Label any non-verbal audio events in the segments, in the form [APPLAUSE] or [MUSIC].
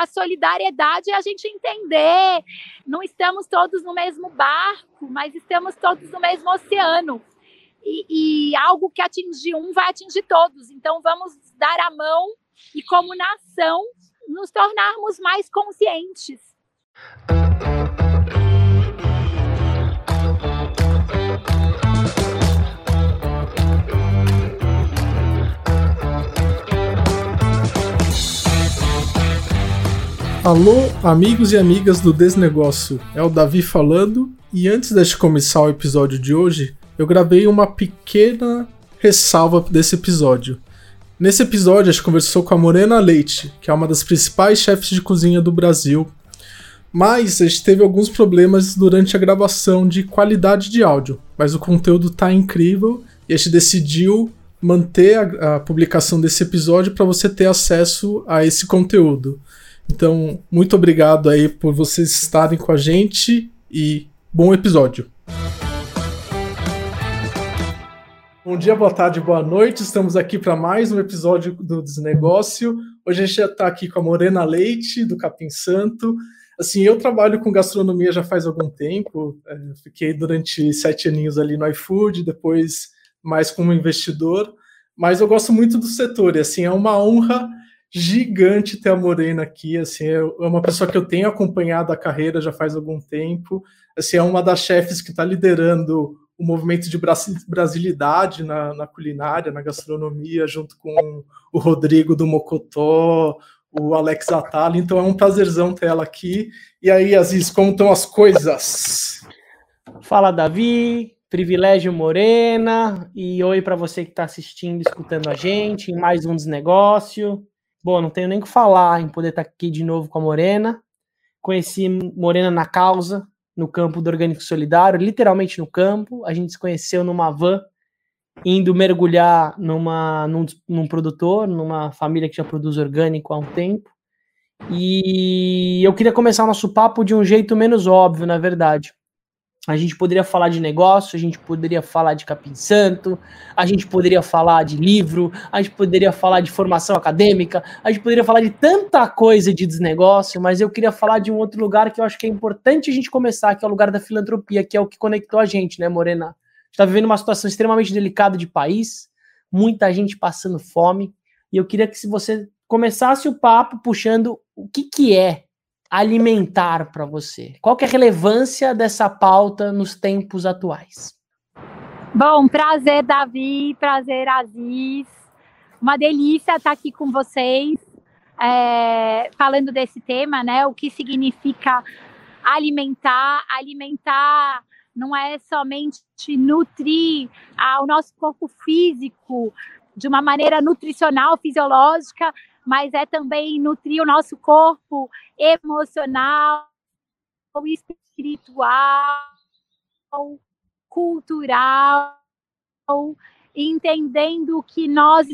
a solidariedade é a gente entender, não estamos todos no mesmo barco, mas estamos todos no mesmo oceano. E, e algo que atingir um vai atingir todos. Então vamos dar a mão e, como nação, nos tornarmos mais conscientes. Alô, amigos e amigas do Desnegócio, é o Davi falando. E antes de começar o episódio de hoje, eu gravei uma pequena ressalva desse episódio. Nesse episódio, a gente conversou com a Morena Leite, que é uma das principais chefes de cozinha do Brasil. Mas a gente teve alguns problemas durante a gravação de qualidade de áudio, mas o conteúdo tá incrível e a gente decidiu manter a, a publicação desse episódio para você ter acesso a esse conteúdo. Então, muito obrigado aí por vocês estarem com a gente e bom episódio. Bom dia, boa tarde, boa noite. Estamos aqui para mais um episódio do Desnegócio. Hoje a gente está aqui com a Morena Leite, do Capim Santo. Assim, eu trabalho com gastronomia já faz algum tempo. É, fiquei durante sete aninhos ali no iFood, depois mais como investidor. Mas eu gosto muito do setor e assim é uma honra gigante ter a Morena aqui, assim, é uma pessoa que eu tenho acompanhado a carreira já faz algum tempo, assim, é uma das chefes que está liderando o movimento de brasilidade na, na, culinária, na gastronomia, junto com o Rodrigo do Mocotó, o Alex Atala, então é um prazerzão ter ela aqui. E aí, Aziz, como estão as coisas? Fala, Davi, privilégio Morena, e oi para você que está assistindo, escutando a gente em mais um desnegócio. Bom, não tenho nem o que falar em poder estar tá aqui de novo com a Morena. Conheci Morena na causa, no campo do Orgânico Solidário, literalmente no campo. A gente se conheceu numa van, indo mergulhar numa, num, num produtor, numa família que já produz orgânico há um tempo. E eu queria começar o nosso papo de um jeito menos óbvio, na verdade. A gente poderia falar de negócio, a gente poderia falar de capim santo, a gente poderia falar de livro, a gente poderia falar de formação acadêmica, a gente poderia falar de tanta coisa de desnegócio, mas eu queria falar de um outro lugar que eu acho que é importante a gente começar, que é o lugar da filantropia, que é o que conectou a gente, né, Morena? A gente está vivendo uma situação extremamente delicada de país, muita gente passando fome, e eu queria que se você começasse o papo puxando o que, que é alimentar para você? Qual que é a relevância dessa pauta nos tempos atuais? Bom, prazer, Davi, prazer, Aziz. Uma delícia estar aqui com vocês, é, falando desse tema, né? O que significa alimentar. Alimentar não é somente nutrir o nosso corpo físico de uma maneira nutricional, fisiológica, mas é também nutrir o nosso corpo emocional, espiritual, cultural, entendendo que nós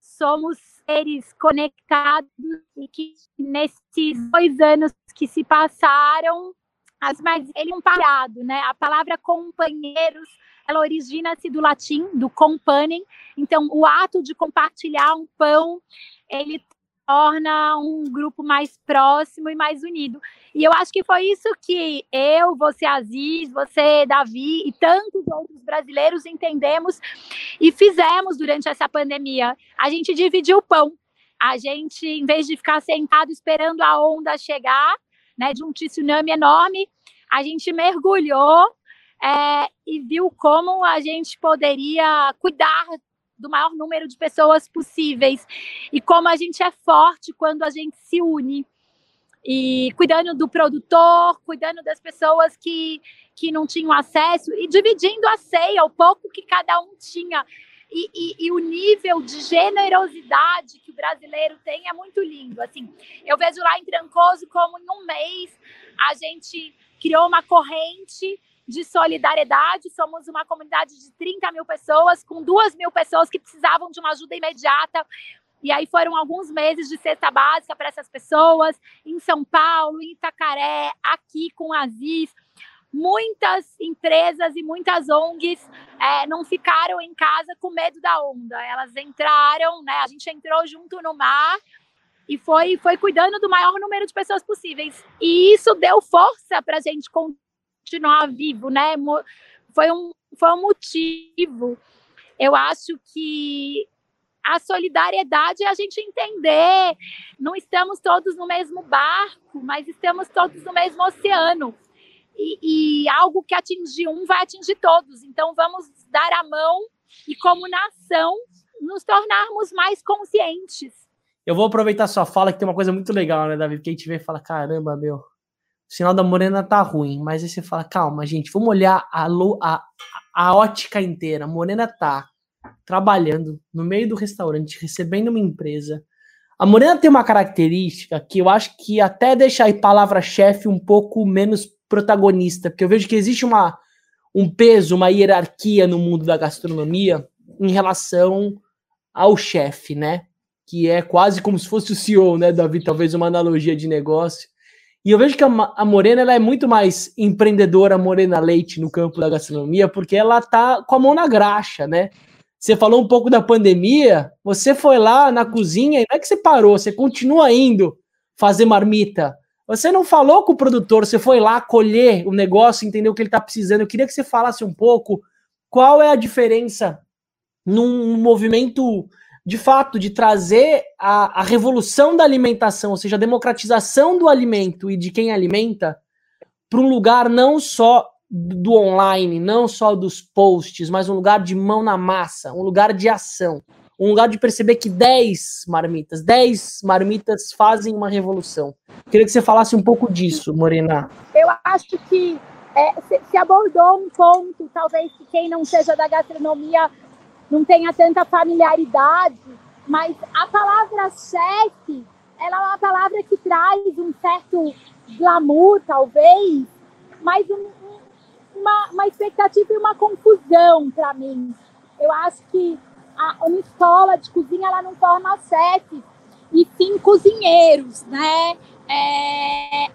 somos seres conectados e que nesses dois anos que se passaram, as mais ele é um parado, né? A palavra companheiros ela origina-se do latim, do companem. Então, o ato de compartilhar um pão, ele torna um grupo mais próximo e mais unido. E eu acho que foi isso que eu, você Aziz, você Davi e tantos outros brasileiros entendemos e fizemos durante essa pandemia. A gente dividiu o pão. A gente, em vez de ficar sentado esperando a onda chegar, né, de um tsunami enorme, a gente mergulhou é, e viu como a gente poderia cuidar do maior número de pessoas possíveis e como a gente é forte quando a gente se une e cuidando do produtor, cuidando das pessoas que, que não tinham acesso e dividindo a ceia, o pouco que cada um tinha. E, e, e, o nível de generosidade que o brasileiro tem é muito lindo. Assim, eu vejo lá em Trancoso como em um mês a gente criou uma corrente de solidariedade. Somos uma comunidade de 30 mil pessoas, com duas mil pessoas que precisavam de uma ajuda imediata. E aí foram alguns meses de cesta básica para essas pessoas, em São Paulo, em Itacaré, aqui com Aziz. Muitas empresas e muitas ONGs é, não ficaram em casa com medo da onda. Elas entraram, né? A gente entrou junto no mar e foi, foi cuidando do maior número de pessoas possíveis. E isso deu força para a gente continuar vivo, né? Foi um, foi um motivo. Eu acho que a solidariedade é a gente entender, não estamos todos no mesmo barco, mas estamos todos no mesmo oceano. E, e, algo que atingir um vai atingir todos. Então vamos dar a mão e, como nação, nos tornarmos mais conscientes. Eu vou aproveitar sua fala, que tem uma coisa muito legal, né, Davi? Porque a gente vê e fala: caramba, meu, o sinal da morena tá ruim. Mas aí você fala: calma, gente, vamos olhar a, a, a ótica inteira. A morena tá trabalhando no meio do restaurante, recebendo uma empresa. A Morena tem uma característica que eu acho que até deixa a palavra-chefe um pouco menos protagonista, porque eu vejo que existe uma, um peso, uma hierarquia no mundo da gastronomia em relação ao chefe, né? Que é quase como se fosse o CEO, né, Davi? Talvez uma analogia de negócio. E eu vejo que a, a Morena ela é muito mais empreendedora, Morena Leite, no campo da gastronomia, porque ela tá com a mão na graxa, né? Você falou um pouco da pandemia, você foi lá na cozinha e não é que você parou, você continua indo fazer marmita. Você não falou com o produtor, você foi lá colher o negócio, entender o que ele está precisando. Eu queria que você falasse um pouco qual é a diferença num movimento de fato de trazer a, a revolução da alimentação, ou seja, a democratização do alimento e de quem alimenta, para um lugar não só do online, não só dos posts, mas um lugar de mão na massa, um lugar de ação, um lugar de perceber que 10 marmitas, 10 marmitas fazem uma revolução. Queria que você falasse um pouco disso, Morena. Eu acho que é, se, abordou um ponto, talvez que quem não seja da gastronomia não tenha tanta familiaridade, mas a palavra chefe, ela é uma palavra que traz um certo glamour, talvez, mas um, uma, uma expectativa e uma confusão para mim. Eu acho que a, uma escola de cozinha ela não forma chefes, e sim cozinheiros, né? É,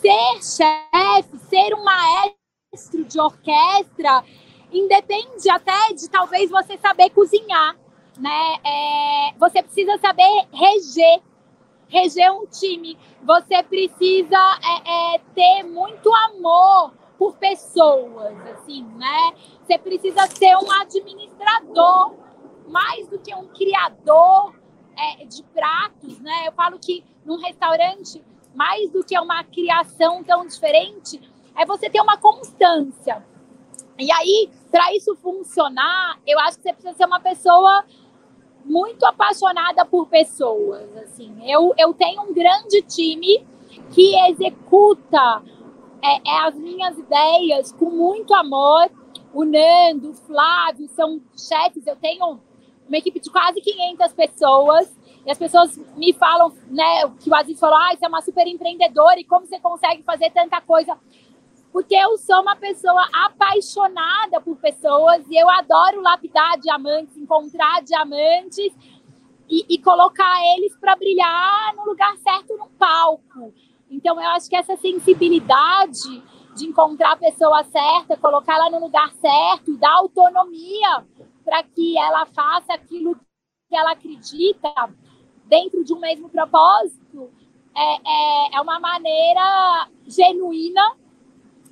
ser chefe, ser um maestro de orquestra, independe até de talvez você saber cozinhar, né? É, você precisa saber reger, reger um time. Você precisa é, é, ter muito amor por pessoas, assim, né? Você precisa ser um administrador mais do que um criador é, de pratos, né? Eu falo que num restaurante, mais do que uma criação tão diferente, é você ter uma constância. E aí, para isso funcionar, eu acho que você precisa ser uma pessoa muito apaixonada por pessoas. Assim, eu, eu tenho um grande time que executa é, é as minhas ideias com muito amor. O Nando, o Flávio são chefes. Eu tenho uma equipe de quase 500 pessoas. E as pessoas me falam, né, que o Aziz falou, ah, você é uma super empreendedora e como você consegue fazer tanta coisa? Porque eu sou uma pessoa apaixonada por pessoas e eu adoro lapidar diamantes, encontrar diamantes e, e colocar eles para brilhar no lugar certo no palco. Então, eu acho que essa sensibilidade de encontrar a pessoa certa, colocá-la no lugar certo dar autonomia para que ela faça aquilo que ela acredita dentro de um mesmo propósito, é, é, é uma maneira genuína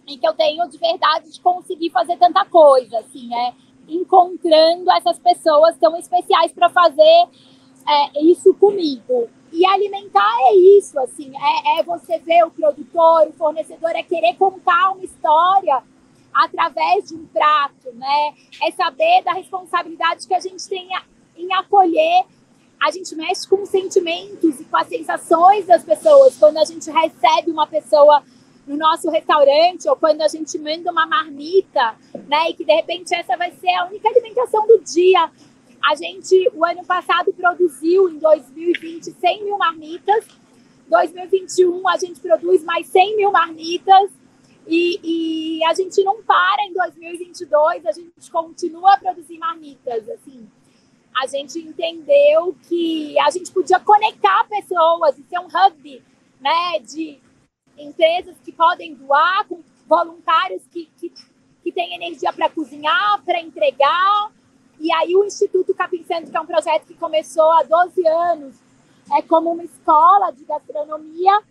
em que eu tenho de verdade de conseguir fazer tanta coisa, assim, é encontrando essas pessoas tão especiais para fazer é, isso comigo. E alimentar é isso, assim, é, é você ver o produtor, o fornecedor, é querer contar uma história através de um prato, né? É saber da responsabilidade que a gente tem em acolher. A gente mexe com os sentimentos e com as sensações das pessoas quando a gente recebe uma pessoa no nosso restaurante ou quando a gente manda uma marmita, né? E que de repente essa vai ser a única alimentação do dia. A gente, o ano passado, produziu em 2020 100 mil marmitas. 2021 a gente produz mais 100 mil marmitas. E, e, a gente não para em 2022, a gente continua a produzir marmitas. Assim, a gente entendeu que a gente podia conectar pessoas e ser um hub né, de empresas que podem doar, com voluntários que, que, que têm energia para cozinhar, para entregar, e aí o Instituto Capim Santo, que é um projeto que começou há 12 anos, é como uma escola de gastronomia,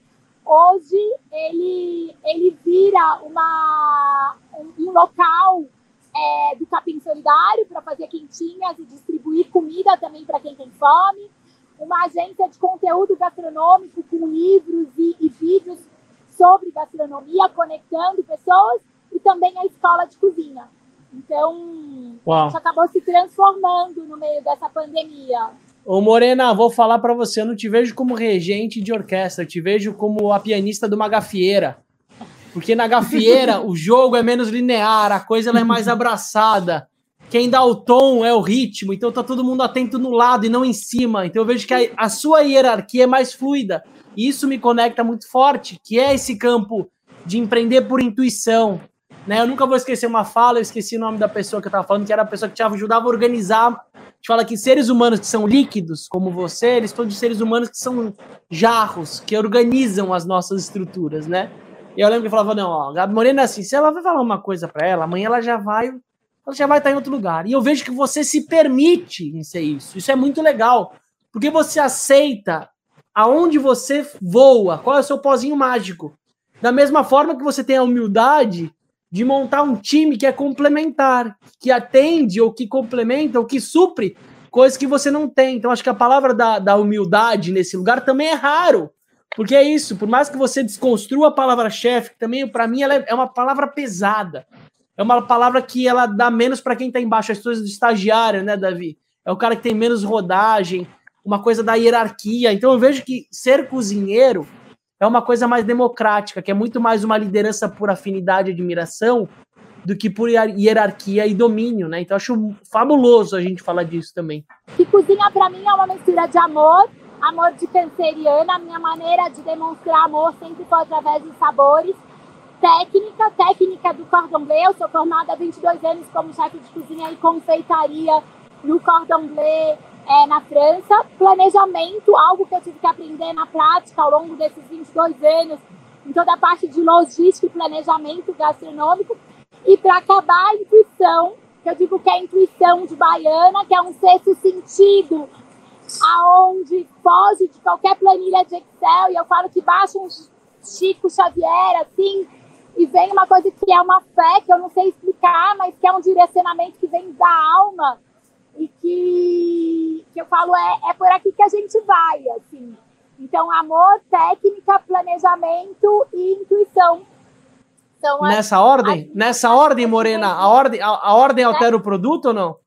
hoje ele, ele vira uma, um, um local é, do Capim Solidário para fazer quentinhas e distribuir comida também para quem tem fome, uma agência de conteúdo gastronômico com livros e, e vídeos sobre gastronomia, conectando pessoas, e também a escola de cozinha. Então, Uau. a gente acabou se transformando no meio dessa pandemia. Ô Morena, vou falar para você, eu não te vejo como regente de orquestra, eu te vejo como a pianista de uma gafieira. Porque na gafieira [LAUGHS] o jogo é menos linear, a coisa é mais abraçada. Quem dá o tom é o ritmo, então tá todo mundo atento no lado e não em cima. Então eu vejo que a, a sua hierarquia é mais fluida. Isso me conecta muito forte, que é esse campo de empreender por intuição. Né? Eu nunca vou esquecer uma fala, eu esqueci o nome da pessoa que eu estava falando, que era a pessoa que te ajudava a organizar. A gente fala que seres humanos que são líquidos, como você, eles estão de seres humanos que são jarros, que organizam as nossas estruturas, né? E eu lembro que falava, não, ó, Gabi Morena é assim, se ela vai falar uma coisa para ela, amanhã ela já vai, ela já vai estar em outro lugar. E eu vejo que você se permite em ser isso. Isso é muito legal, porque você aceita aonde você voa, qual é o seu pozinho mágico. Da mesma forma que você tem a humildade de montar um time que é complementar, que atende ou que complementa ou que supre coisas que você não tem. Então, acho que a palavra da, da humildade nesse lugar também é raro. Porque é isso, por mais que você desconstrua a palavra chefe, que também para mim ela é, é uma palavra pesada. É uma palavra que ela dá menos para quem está embaixo, as coisas do estagiário, né, Davi? É o cara que tem menos rodagem, uma coisa da hierarquia. Então eu vejo que ser cozinheiro é uma coisa mais democrática, que é muito mais uma liderança por afinidade e admiração do que por hierarquia e domínio, né? Então acho fabuloso a gente falar disso também. E cozinha para mim é uma mistura de amor amor de canceriana, a minha maneira de demonstrar amor sempre foi através de sabores. Técnica, técnica do cordon bleu, eu sou formada há 22 anos como chefe de cozinha e confeitaria no cordon bleu é, na França. Planejamento, algo que eu tive que aprender na prática ao longo desses 22 anos, em toda a parte de logística e planejamento gastronômico. E para acabar, a intuição, que eu digo que é a intuição de baiana, que é um sexto sentido, aonde foge de qualquer planilha de Excel e eu falo que baixa um Chico Xavier, assim, e vem uma coisa que é uma fé, que eu não sei explicar, mas que é um direcionamento que vem da alma e que, que eu falo é, é por aqui que a gente vai, assim. Então, amor, técnica, planejamento e intuição. Então, Nessa ordem? Nessa ordem, Morena, a ordem, a, a ordem altera o produto ou não?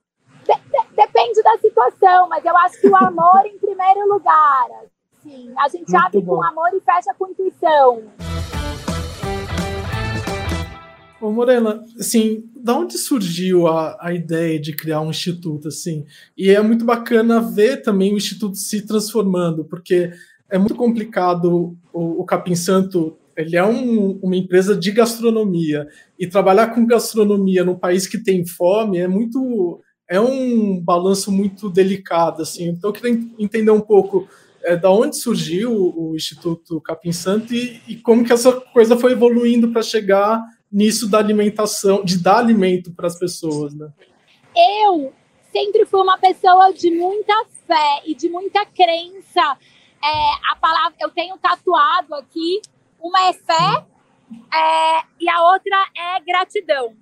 Depende da situação, mas eu acho que o amor em primeiro lugar. Assim, a gente Muito abre bom. com amor e fecha com intuição. Ô Morena, assim, da onde surgiu a, a ideia de criar um instituto, assim? E é muito bacana ver também o instituto se transformando, porque é muito complicado o, o Capim Santo, ele é um, uma empresa de gastronomia, e trabalhar com gastronomia num país que tem fome é muito é um balanço muito delicado, assim. Então, eu queria entender um pouco é, da onde surgiu o, Instituto Capim Santo e, e, como que essa coisa foi evoluindo para chegar nisso da alimentação, de dar alimento para as pessoas, né? Eu sempre fui uma pessoa de muita fé e de muita crença. É, a palavra, eu tenho tatuado aqui, uma é fé é, e a outra é gratidão.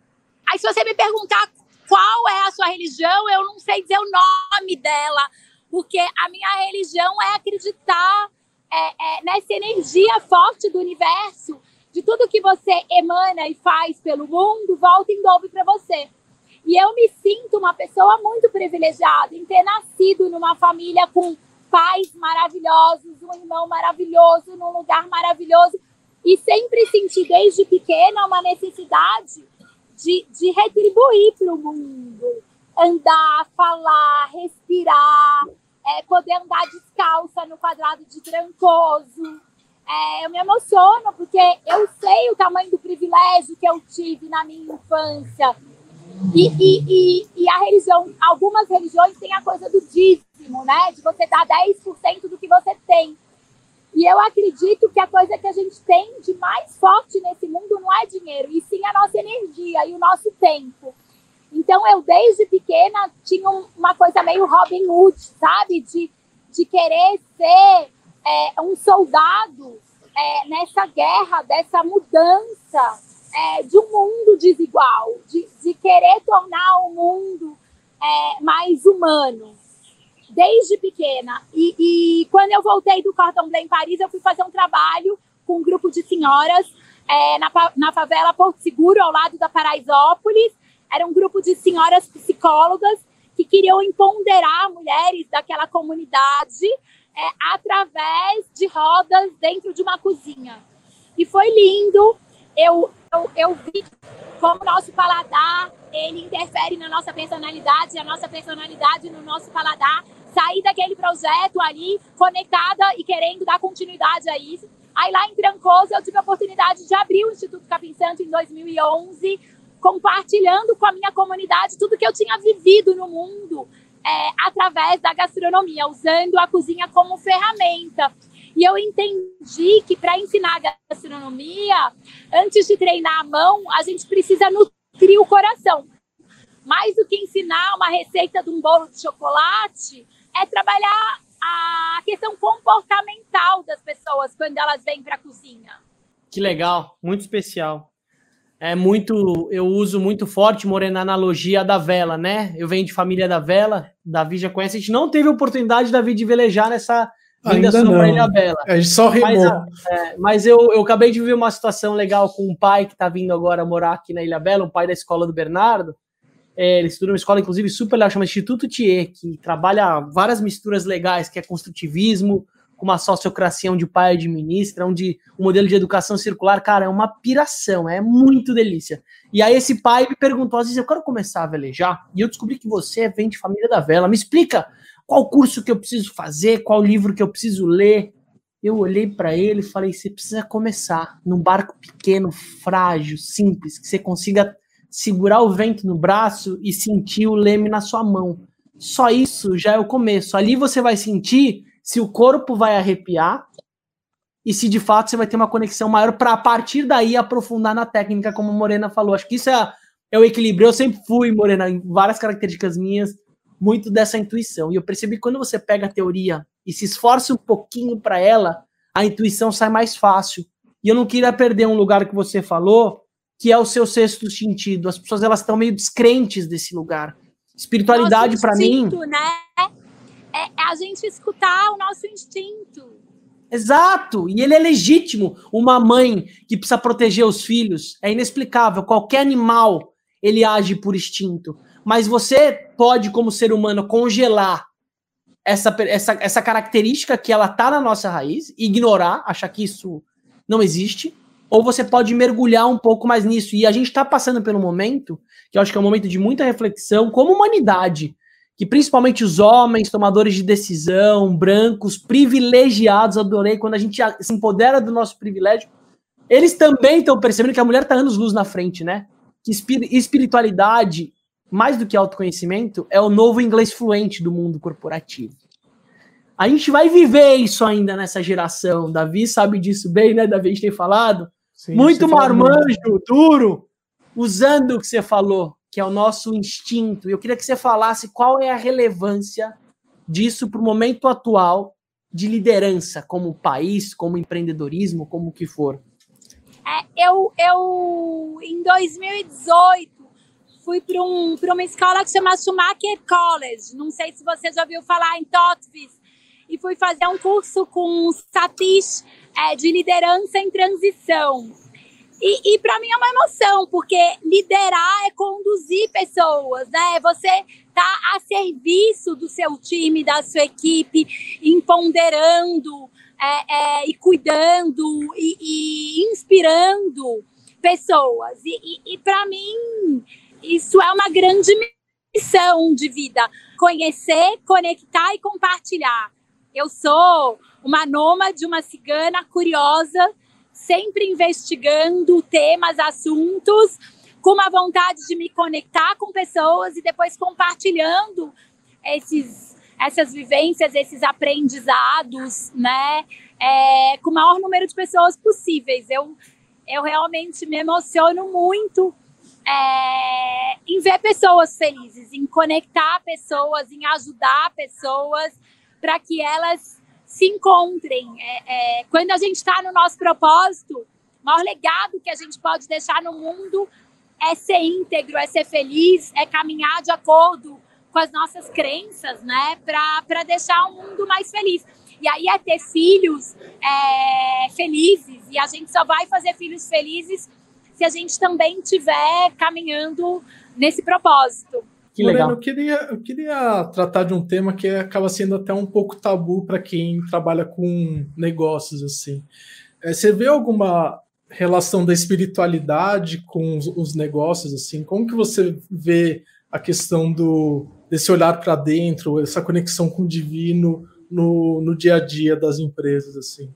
Aí, se você me perguntar qual é a sua religião, eu não sei dizer o nome dela, porque a minha religião é acreditar é, é, nessa energia forte do universo, de tudo que você emana e faz pelo mundo, volta em dobro para você. E eu me sinto uma pessoa muito privilegiada em ter nascido numa família com pais maravilhosos, um irmão maravilhoso, num lugar maravilhoso, e sempre senti desde pequena uma necessidade de, de retribuir para o mundo. Andar, falar, respirar, é, poder andar descalça no quadrado de Trancoso. É, eu me emociono porque eu sei o tamanho do privilégio que eu tive na minha infância. E, e, e, e a religião, algumas religiões têm a coisa do dízimo, né? De você dar 10% do que você tem. E eu acredito que a coisa que a gente tem de mais forte nesse mundo não é dinheiro, e sim a nossa energia e o nosso tempo. Então, eu, desde pequena, tinha uma coisa meio Robin Hood, sabe? De, de querer ser é, um soldado é, nessa guerra, dessa mudança é, de um mundo desigual, de, de querer tornar o mundo é, mais humano, desde pequena. E, e, quando eu voltei do Cordon Bleu em Paris, eu fui fazer um trabalho com um grupo de senhoras é, na, na favela Porto Seguro, ao lado da Paraisópolis. Era um grupo de senhoras psicólogas que queriam empoderar mulheres daquela comunidade é, através de rodas dentro de uma cozinha. E foi lindo. Eu, eu, eu vi como nosso paladar ele interfere na nossa personalidade, a nossa personalidade no nosso paladar. Sair daquele projeto ali, conectada e querendo dar continuidade a isso. Aí lá em Trancoso eu tive a oportunidade de abrir o Instituto Capim Santo em 2011, compartilhando com a minha comunidade tudo que eu tinha vivido no mundo é, através da gastronomia, usando a cozinha como ferramenta. E eu entendi que para ensinar gastronomia, antes de treinar a mão, a gente precisa nutrir o coração. Mais do que ensinar uma receita de um bolo de chocolate, é trabalhar a questão comportamental das pessoas quando elas vêm para a cozinha. Que legal, muito especial. É muito, eu uso muito forte, Morena, a analogia da vela, né? Eu venho de família da vela, Davi já conhece, a gente não teve oportunidade, Davi, de velejar nessa Ainda não. Ilha Bela. A gente só remou. Mas, é, mas eu, eu acabei de viver uma situação legal com um pai que está vindo agora morar aqui na Ilha Bela, um pai da escola do Bernardo. É, ele estuda uma escola, inclusive, super legal, chama Instituto Thier, que trabalha várias misturas legais, que é construtivismo, com uma sociocracia onde o pai administra, onde o modelo de educação circular, cara, é uma piração, é muito delícia. E aí esse pai me perguntou, às vezes, eu quero começar a velejar, e eu descobri que você vem de família da vela, me explica qual curso que eu preciso fazer, qual livro que eu preciso ler. Eu olhei para ele e falei, você precisa começar num barco pequeno, frágil, simples, que você consiga segurar o vento no braço e sentir o leme na sua mão. Só isso já é o começo. Ali você vai sentir se o corpo vai arrepiar e se de fato você vai ter uma conexão maior para a partir daí aprofundar na técnica, como a Morena falou. Acho que isso é, é o equilíbrio. Eu sempre fui, Morena, em várias características minhas, muito dessa intuição. E eu percebi que quando você pega a teoria e se esforça um pouquinho para ela, a intuição sai mais fácil. E eu não queria perder um lugar que você falou, que é o seu sexto sentido. As pessoas elas estão meio descrentes desse lugar. Espiritualidade para mim, né? É, é a gente escutar o nosso instinto. Exato, e ele é legítimo. Uma mãe que precisa proteger os filhos é inexplicável. Qualquer animal ele age por instinto. Mas você pode, como ser humano, congelar essa, essa, essa característica que ela tá na nossa raiz, ignorar, achar que isso não existe, ou você pode mergulhar um pouco mais nisso. E a gente está passando pelo momento, que eu acho que é um momento de muita reflexão, como humanidade, que principalmente os homens, tomadores de decisão, brancos, privilegiados, adorei quando a gente se empodera do nosso privilégio, eles também estão percebendo que a mulher está anos luz na frente, né? Que espiritualidade, mais do que autoconhecimento, é o novo inglês fluente do mundo corporativo. A gente vai viver isso ainda nessa geração. Davi sabe disso bem, né, Davi? A gente tem falado. Sim, muito marmanjo, duro, usando o que você falou que é o nosso instinto. Eu queria que você falasse qual é a relevância disso para o momento atual de liderança, como país, como empreendedorismo, como que for. É, eu, eu, em 2018, fui para um, uma escola que chama Schumacher College. Não sei se você já ouviu falar em Totvis. E fui fazer um curso com Satish é, de liderança em transição. E, e para mim é uma emoção, porque liderar é conduzir pessoas, né? Você tá a serviço do seu time, da sua equipe, empoderando é, é, e cuidando e, e, inspirando pessoas. E, e, e para mim, isso é uma grande missão de vida: conhecer, conectar e compartilhar. Eu sou uma nômade, uma cigana curiosa sempre investigando temas, assuntos, com uma vontade de me conectar com pessoas e depois compartilhando esses, essas vivências, esses aprendizados, né? É, com o maior número de pessoas possíveis. Eu, eu realmente me emociono muito é, em ver pessoas felizes, em conectar pessoas, em ajudar pessoas para que elas se encontrem. É, é, quando a gente está no nosso propósito, o maior legado que a gente pode deixar no mundo é ser íntegro, é ser feliz, é caminhar de acordo com as nossas crenças, né? Para deixar o mundo mais feliz. E aí é ter filhos é, felizes. E a gente só vai fazer filhos felizes se a gente também estiver caminhando nesse propósito. Que Moreno, eu queria, eu queria tratar de um tema que acaba sendo até um pouco tabu para quem trabalha com negócios assim. É, você vê alguma relação da espiritualidade com os, os, negócios assim? Como que você vê a questão do desse olhar para dentro, essa conexão com o divino no, no dia a dia das empresas assim?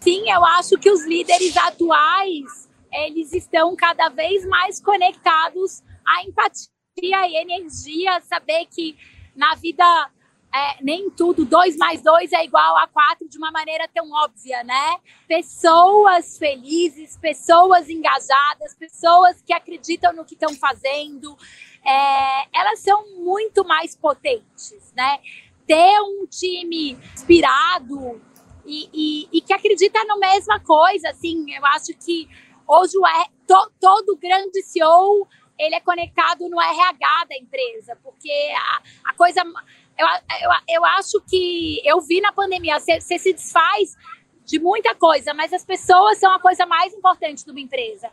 Sim, eu acho que os líderes atuais eles estão cada vez mais conectados à empatia e energia, saber que na vida é, nem tudo, dois mais dois é igual a quatro de uma maneira tão óbvia, né? Pessoas felizes, pessoas engajadas, pessoas que acreditam no que estão fazendo, é, elas são muito mais potentes, né? Ter um time inspirado e, e, e que acredita na mesma coisa, assim, eu acho que hoje o, to, todo grande CEO ele é conectado no RH da empresa, porque a, a coisa eu, eu, eu acho que eu vi na pandemia, você, se desfaz de muita coisa, mas as pessoas são a coisa mais importante de uma empresa.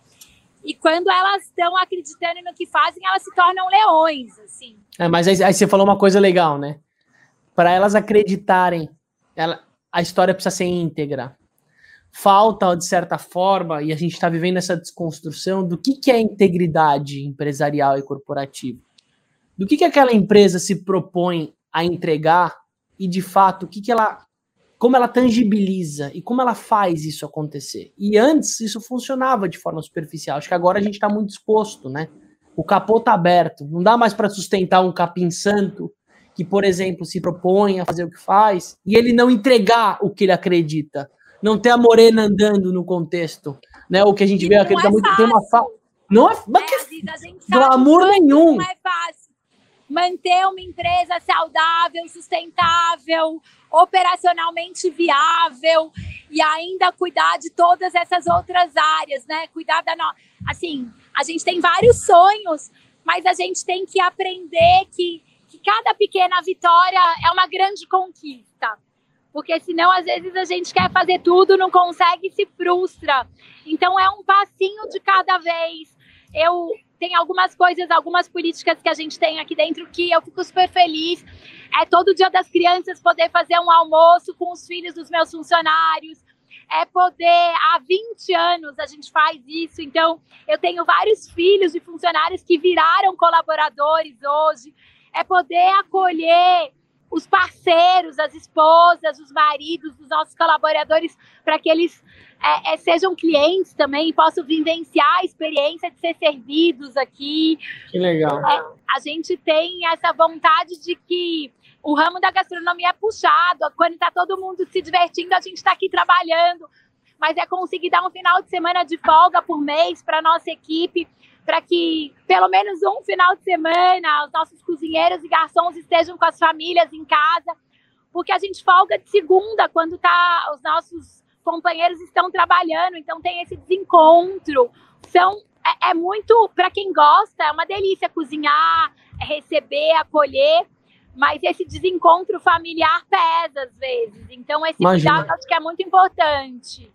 E quando elas estão acreditando no que fazem, elas se tornam leões, assim. É, mas aí, aí, você falou uma coisa legal, né? Para elas acreditarem, ela, a história precisa ser íntegra. Falta, de certa forma, e a gente está vivendo essa desconstrução do que, que é integridade empresarial e corporativa. Do que, que aquela empresa se propõe a entregar e de fato o que, que ela como ela tangibiliza e como ela faz isso acontecer. E antes isso funcionava de forma superficial. Acho que agora a gente está muito exposto, né? O capô está aberto. Não dá mais para sustentar um capim santo que, por exemplo, se propõe a fazer o que faz e ele não entregar o que ele acredita. Não ter a morena andando no contexto, né? O que a gente e vê acredita é muito tem uma fa... não é, mas é, que... glamour nenhum. Não é fácil manter uma empresa saudável, sustentável, operacionalmente viável e ainda cuidar de todas essas outras áreas, né? Cuidar da no... assim, a gente tem vários sonhos, mas a gente tem que aprender que, que cada pequena vitória é uma grande conquista. Porque senão, às vezes, a gente quer fazer tudo, não consegue e se frustra. Então, é um passinho de cada vez. Eu tem algumas coisas, algumas políticas que a gente tem aqui dentro que eu fico super feliz. É todo dia das crianças poder fazer um almoço com os filhos dos meus funcionários. É poder, há 20 anos a gente faz isso. Então, eu tenho vários filhos de funcionários que viraram colaboradores hoje. É poder acolher os parceiros, as esposas, os maridos dos nossos colaboradores, para que eles é, é, sejam clientes também e possam vivenciar a experiência de ser servidos aqui. Que legal. É, a gente tem essa vontade de que o ramo da gastronomia é puxado, quando está todo mundo se divertindo, a gente está aqui trabalhando, mas é conseguir dar um final de semana de folga por mês para nossa equipe, para que pelo menos um final de semana os nossos cozinheiros e garçons estejam com as famílias em casa, porque a gente folga de segunda quando tá os nossos companheiros estão trabalhando, então tem esse desencontro. São, é, é muito, para quem gosta, é uma delícia cozinhar, é receber, acolher, mas esse desencontro familiar pesa às vezes. Então, esse Imagina. cuidado acho que é muito importante.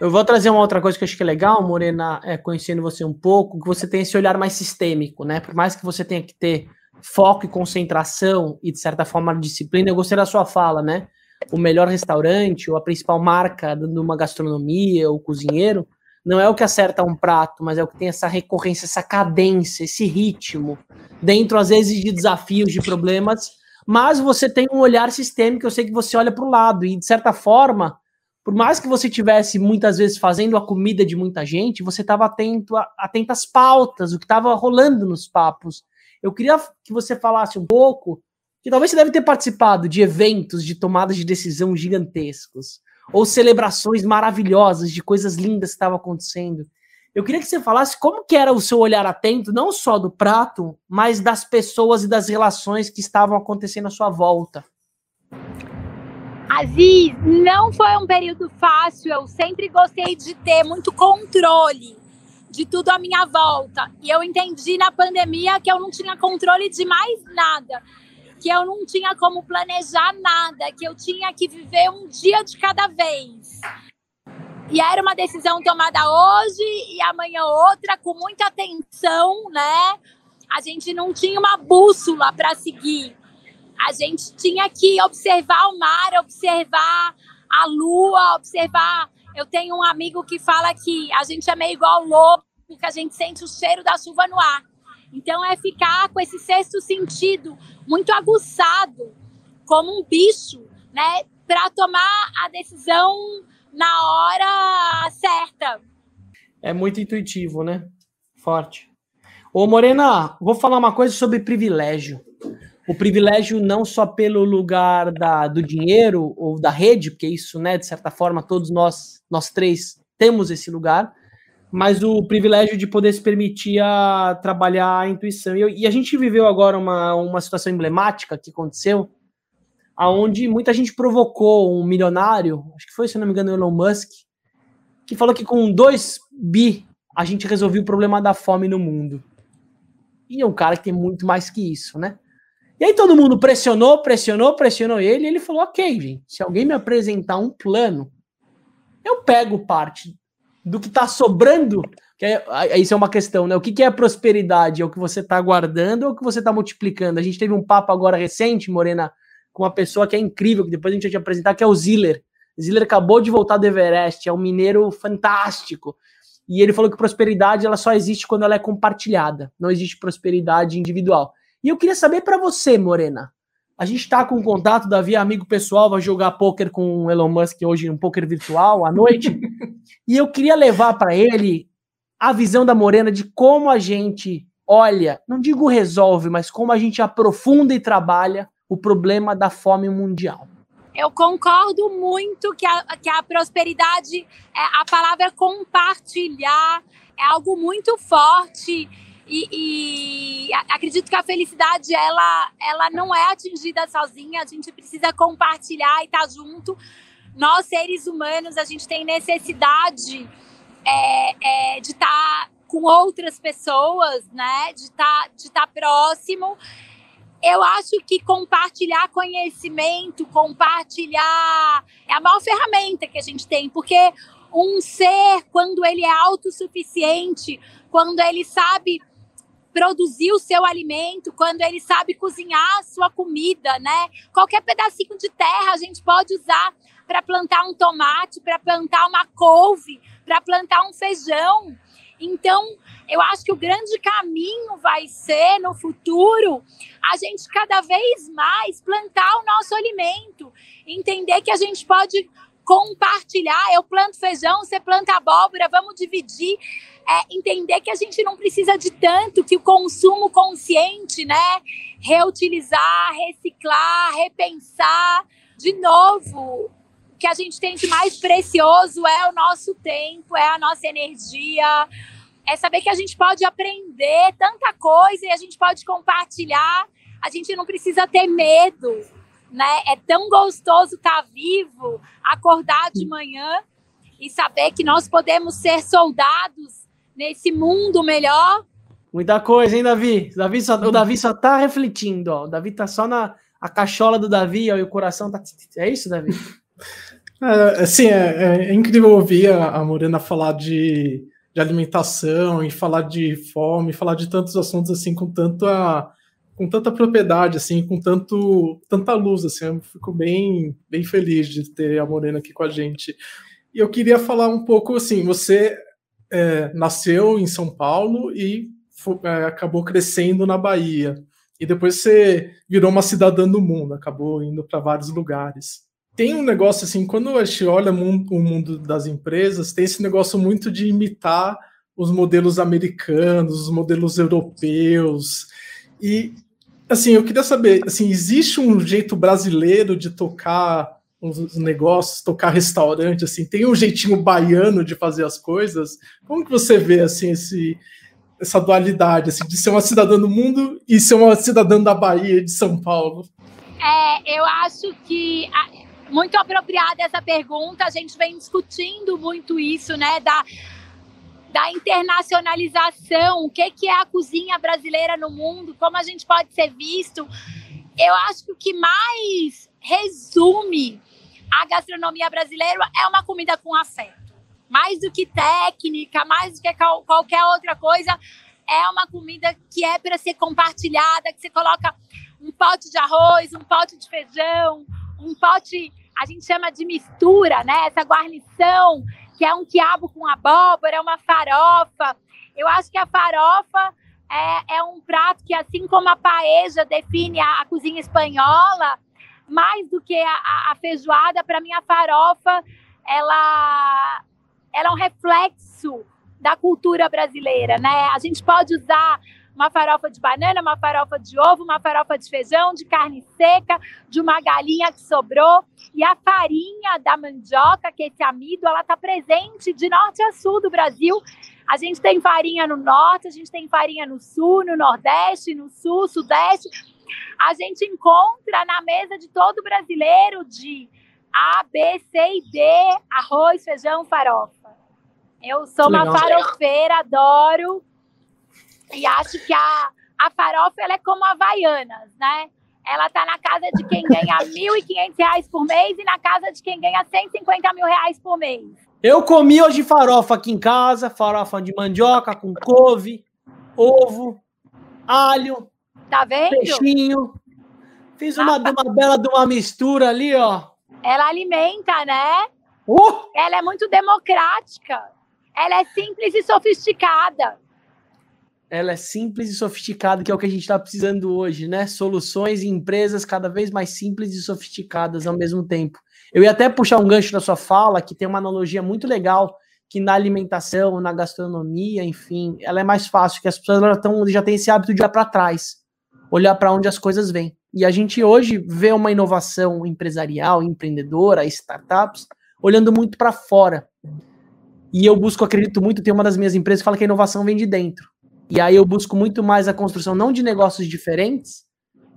Eu vou trazer uma outra coisa que eu acho que é legal, Morena, é, conhecendo você um pouco, que você tem esse olhar mais sistêmico, né? Por mais que você tenha que ter foco e concentração e, de certa forma, disciplina, eu gostei da sua fala, né? o melhor restaurante ou a principal marca de uma gastronomia ou cozinheiro, não é o que acerta um prato, mas é o que tem essa recorrência, essa cadência, esse ritmo, dentro às vezes de desafios, de problemas, mas você tem um olhar sistêmico, eu sei que você olha para o lado e de certa forma, por mais que você tivesse muitas vezes fazendo a comida de muita gente, você estava atento, a, atento às pautas, o que estava rolando nos papos. Eu queria que você falasse um pouco que talvez você deve ter participado de eventos de tomadas de decisão gigantescos, ou celebrações maravilhosas de coisas lindas que estavam acontecendo. Eu queria que você falasse como que era o seu olhar atento, não só do prato, mas das pessoas e das relações que estavam acontecendo à sua volta. Aziz, não foi um período fácil. Eu sempre gostei de ter muito controle de tudo à minha volta. E eu entendi na pandemia que eu não tinha controle de mais nada, que eu não tinha como planejar nada, que eu tinha que viver um dia de cada vez. E era uma decisão tomada hoje e amanhã outra, com muita atenção, né? A gente não tinha uma bússola para seguir. A gente tinha que observar o mar, observar a lua, observar. Eu tenho um amigo que fala que a gente é meio igual lobo, que a gente sente o cheiro da chuva no ar. Então é ficar com esse sexto sentido muito aguçado, como um bicho, né, para tomar a decisão na hora certa. É muito intuitivo, né? Forte. Ô Morena, vou falar uma coisa sobre privilégio o privilégio não só pelo lugar da, do dinheiro ou da rede, porque isso, né, de certa forma, todos nós, nós três temos esse lugar, mas o privilégio de poder se permitir a trabalhar a intuição. E, e a gente viveu agora uma, uma situação emblemática que aconteceu, aonde muita gente provocou um milionário, acho que foi, se não me engano, Elon Musk, que falou que com dois bi a gente resolveu o problema da fome no mundo. E é um cara que tem muito mais que isso, né? E aí todo mundo pressionou, pressionou, pressionou ele, e ele falou: ok, gente, se alguém me apresentar um plano, eu pego parte do que está sobrando. Que é, isso é uma questão, né? O que, que é prosperidade? É o que você está guardando ou o que você está multiplicando? A gente teve um papo agora recente, Morena, com uma pessoa que é incrível, que depois a gente vai te apresentar, que é o Ziller. Ziller acabou de voltar do Everest, é um mineiro fantástico. E ele falou que prosperidade ela só existe quando ela é compartilhada, não existe prosperidade individual. E eu queria saber para você, Morena. A gente está com contato, Davi, amigo pessoal, vai jogar poker com o Elon Musk hoje, um poker virtual à noite. [LAUGHS] e eu queria levar para ele a visão da Morena de como a gente olha, não digo resolve, mas como a gente aprofunda e trabalha o problema da fome mundial. Eu concordo muito que a, que a prosperidade, é, a palavra compartilhar, é algo muito forte e, e, acredito que a felicidade ela, ela não é atingida sozinha, a gente precisa compartilhar e estar tá junto. Nós, seres humanos, a gente tem necessidade é, é, de estar tá com outras pessoas, né? de estar tá, estar tá próximo. Eu acho que compartilhar conhecimento, compartilhar é a maior ferramenta que a gente tem, porque um ser, quando ele é autossuficiente, quando ele sabe produzir o seu alimento, quando ele sabe cozinhar a sua comida, né? Qualquer pedacinho de terra a gente pode usar para plantar um tomate, para plantar uma couve, para plantar um feijão. Então, eu acho que o grande caminho vai ser no futuro a gente cada vez mais plantar o nosso alimento, entender que a gente pode compartilhar. Eu planto feijão, você planta abóbora, vamos dividir é entender que a gente não precisa de tanto, que o consumo consciente, né? Reutilizar, reciclar, repensar. De novo, o que a gente tem de mais precioso é o nosso tempo, é a nossa energia, é saber que a gente pode aprender tanta coisa e a gente pode compartilhar. A gente não precisa ter medo, né? É tão gostoso estar tá vivo, acordar de manhã e saber que nós podemos ser soldados nesse mundo melhor. Muita coisa, hein, Davi? Davi só, o Davi só tá refletindo, ó. O Davi tá só na a cachola do Davi, ó, e o coração tá. É isso, Davi? [LAUGHS] É, assim, é, é, incrível ouvir a, a Morena falar de, de, alimentação e falar de fome, falar de tantos assuntos assim com tanta com tanta propriedade, assim, com tanto tanta luz, assim, eu fico bem bem feliz de ter a Morena aqui com a gente. E eu queria falar um pouco assim, você é, nasceu em São Paulo e é, acabou crescendo na Bahia. E depois você virou uma cidadã do mundo, acabou indo para vários lugares. Tem um negócio assim, quando a gente olha o mundo das empresas, tem esse negócio muito de imitar os modelos americanos, os modelos europeus. E assim, eu queria saber, assim, existe um jeito brasileiro de tocar uns negócios, tocar restaurante, assim, tem um jeitinho baiano de fazer as coisas. Como que você vê assim esse, essa dualidade assim, de ser uma cidadã do mundo e ser uma cidadã da Bahia de São Paulo? É, eu acho que muito apropriada essa pergunta. A gente vem discutindo muito isso, né? Da, da internacionalização, o que, que é a cozinha brasileira no mundo, como a gente pode ser visto. Eu acho que o que mais resume a gastronomia brasileira é uma comida com afeto. Mais do que técnica, mais do que qualquer outra coisa, é uma comida que é para ser compartilhada, que você coloca um pote de arroz, um pote de feijão, um pote, a gente chama de mistura, né? Essa guarnição, que é um quiabo com abóbora, é uma farofa. Eu acho que a farofa é, é um prato que, assim como a paeja define a, a cozinha espanhola, mais do que a, a feijoada, para mim a farofa ela, ela é um reflexo da cultura brasileira, né? A gente pode usar uma farofa de banana, uma farofa de ovo, uma farofa de feijão, de carne seca, de uma galinha que sobrou. E a farinha da mandioca, que é esse amido, ela está presente de norte a sul do Brasil. A gente tem farinha no norte, a gente tem farinha no sul, no nordeste, no sul, sudeste a gente encontra na mesa de todo brasileiro de A, B, C e D, arroz, feijão, farofa. Eu sou uma farofeira, adoro. E acho que a, a farofa ela é como a Havaianas, né? Ela tá na casa de quem ganha [LAUGHS] R$ 1.500 por mês e na casa de quem ganha 150 mil reais por mês. Eu comi hoje farofa aqui em casa, farofa de mandioca com couve, ovo, alho, Tá vendo? Peixinho. Fiz uma, ah, uma bela de uma mistura ali, ó. Ela alimenta, né? Uh! Ela é muito democrática. Ela é simples e sofisticada. Ela é simples e sofisticada, que é o que a gente está precisando hoje, né? Soluções e empresas cada vez mais simples e sofisticadas ao mesmo tempo. Eu ia até puxar um gancho da sua fala, que tem uma analogia muito legal, que na alimentação, na gastronomia, enfim, ela é mais fácil, que as pessoas já, tão, já têm esse hábito de olhar para trás olhar para onde as coisas vêm. E a gente hoje vê uma inovação empresarial, empreendedora, startups, olhando muito para fora. E eu busco, acredito muito, tem uma das minhas empresas que fala que a inovação vem de dentro. E aí eu busco muito mais a construção não de negócios diferentes,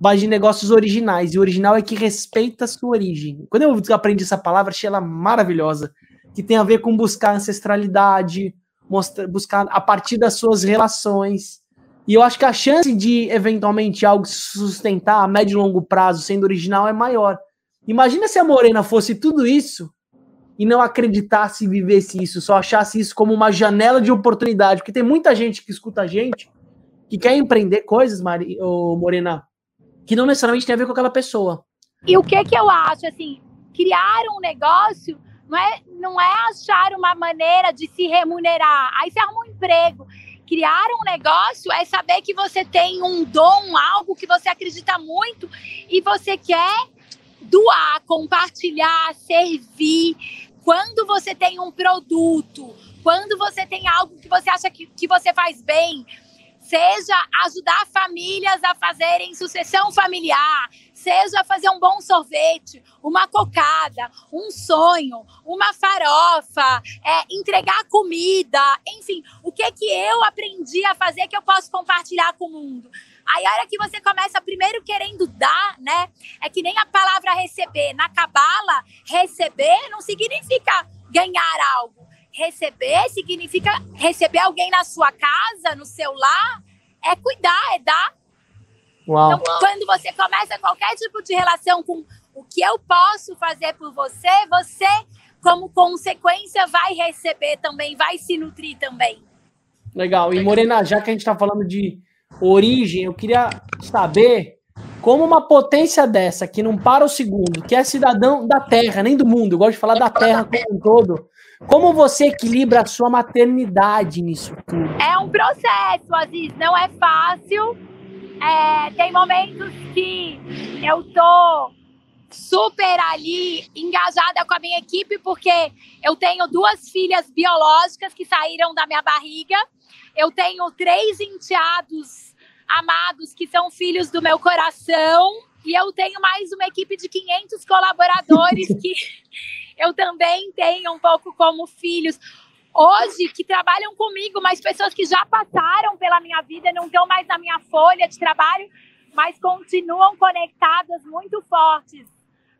mas de negócios originais. E o original é que respeita a sua origem. Quando eu aprendi essa palavra, achei ela maravilhosa, que tem a ver com buscar ancestralidade, mostrar, buscar a partir das suas relações, e eu acho que a chance de eventualmente algo se sustentar a médio e longo prazo sendo original é maior. Imagina se a Morena fosse tudo isso e não acreditasse e vivesse isso, só achasse isso como uma janela de oportunidade, porque tem muita gente que escuta a gente que quer empreender coisas, Mari, ou Morena, que não necessariamente tem a ver com aquela pessoa. E o que que eu acho assim, criar um negócio não é, não é achar uma maneira de se remunerar. Aí você arruma um emprego criar um negócio é saber que você tem um dom, algo que você acredita muito e você quer doar, compartilhar, servir. Quando você tem um produto, quando você tem algo que você acha que, que você faz bem, seja ajudar famílias a fazerem sucessão familiar, seja fazer um bom sorvete, uma cocada, um sonho, uma farofa, é, entregar comida, enfim, o que que eu aprendi a fazer que eu posso compartilhar com o mundo. Aí a hora que você começa primeiro querendo dar, né? É que nem a palavra receber. Na cabala, receber não significa ganhar algo. Receber significa receber alguém na sua casa, no seu lar, é cuidar, é dar. Uau. Então, quando você começa qualquer tipo de relação com o que eu posso fazer por você, você, como consequência, vai receber também, vai se nutrir também. Legal. E Morena, já que a gente está falando de origem, eu queria saber como uma potência dessa, que não para o segundo, que é cidadão da Terra, nem do mundo, eu gosto de falar da Terra como um todo, como você equilibra a sua maternidade nisso tudo? É um processo, Aziz, não é fácil é, tem momentos que eu tô super ali engajada com a minha equipe, porque eu tenho duas filhas biológicas que saíram da minha barriga. Eu tenho três enteados amados que são filhos do meu coração. E eu tenho mais uma equipe de 500 colaboradores [LAUGHS] que eu também tenho um pouco como filhos hoje que trabalham comigo, mas pessoas que já passaram pela minha vida, não estão mais na minha folha de trabalho, mas continuam conectadas muito fortes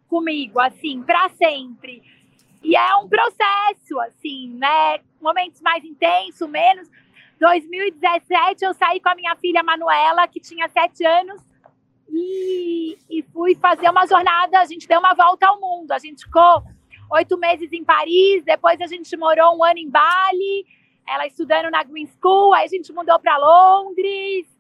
comigo, assim, para sempre. E é um processo, assim, né? Momentos mais intensos, menos. 2017 eu saí com a minha filha Manuela, que tinha sete anos, e, e fui fazer uma jornada. A gente deu uma volta ao mundo. A gente ficou oito meses em Paris, depois a gente morou um ano em Bali, ela estudando na Green School, aí a gente mudou para Londres.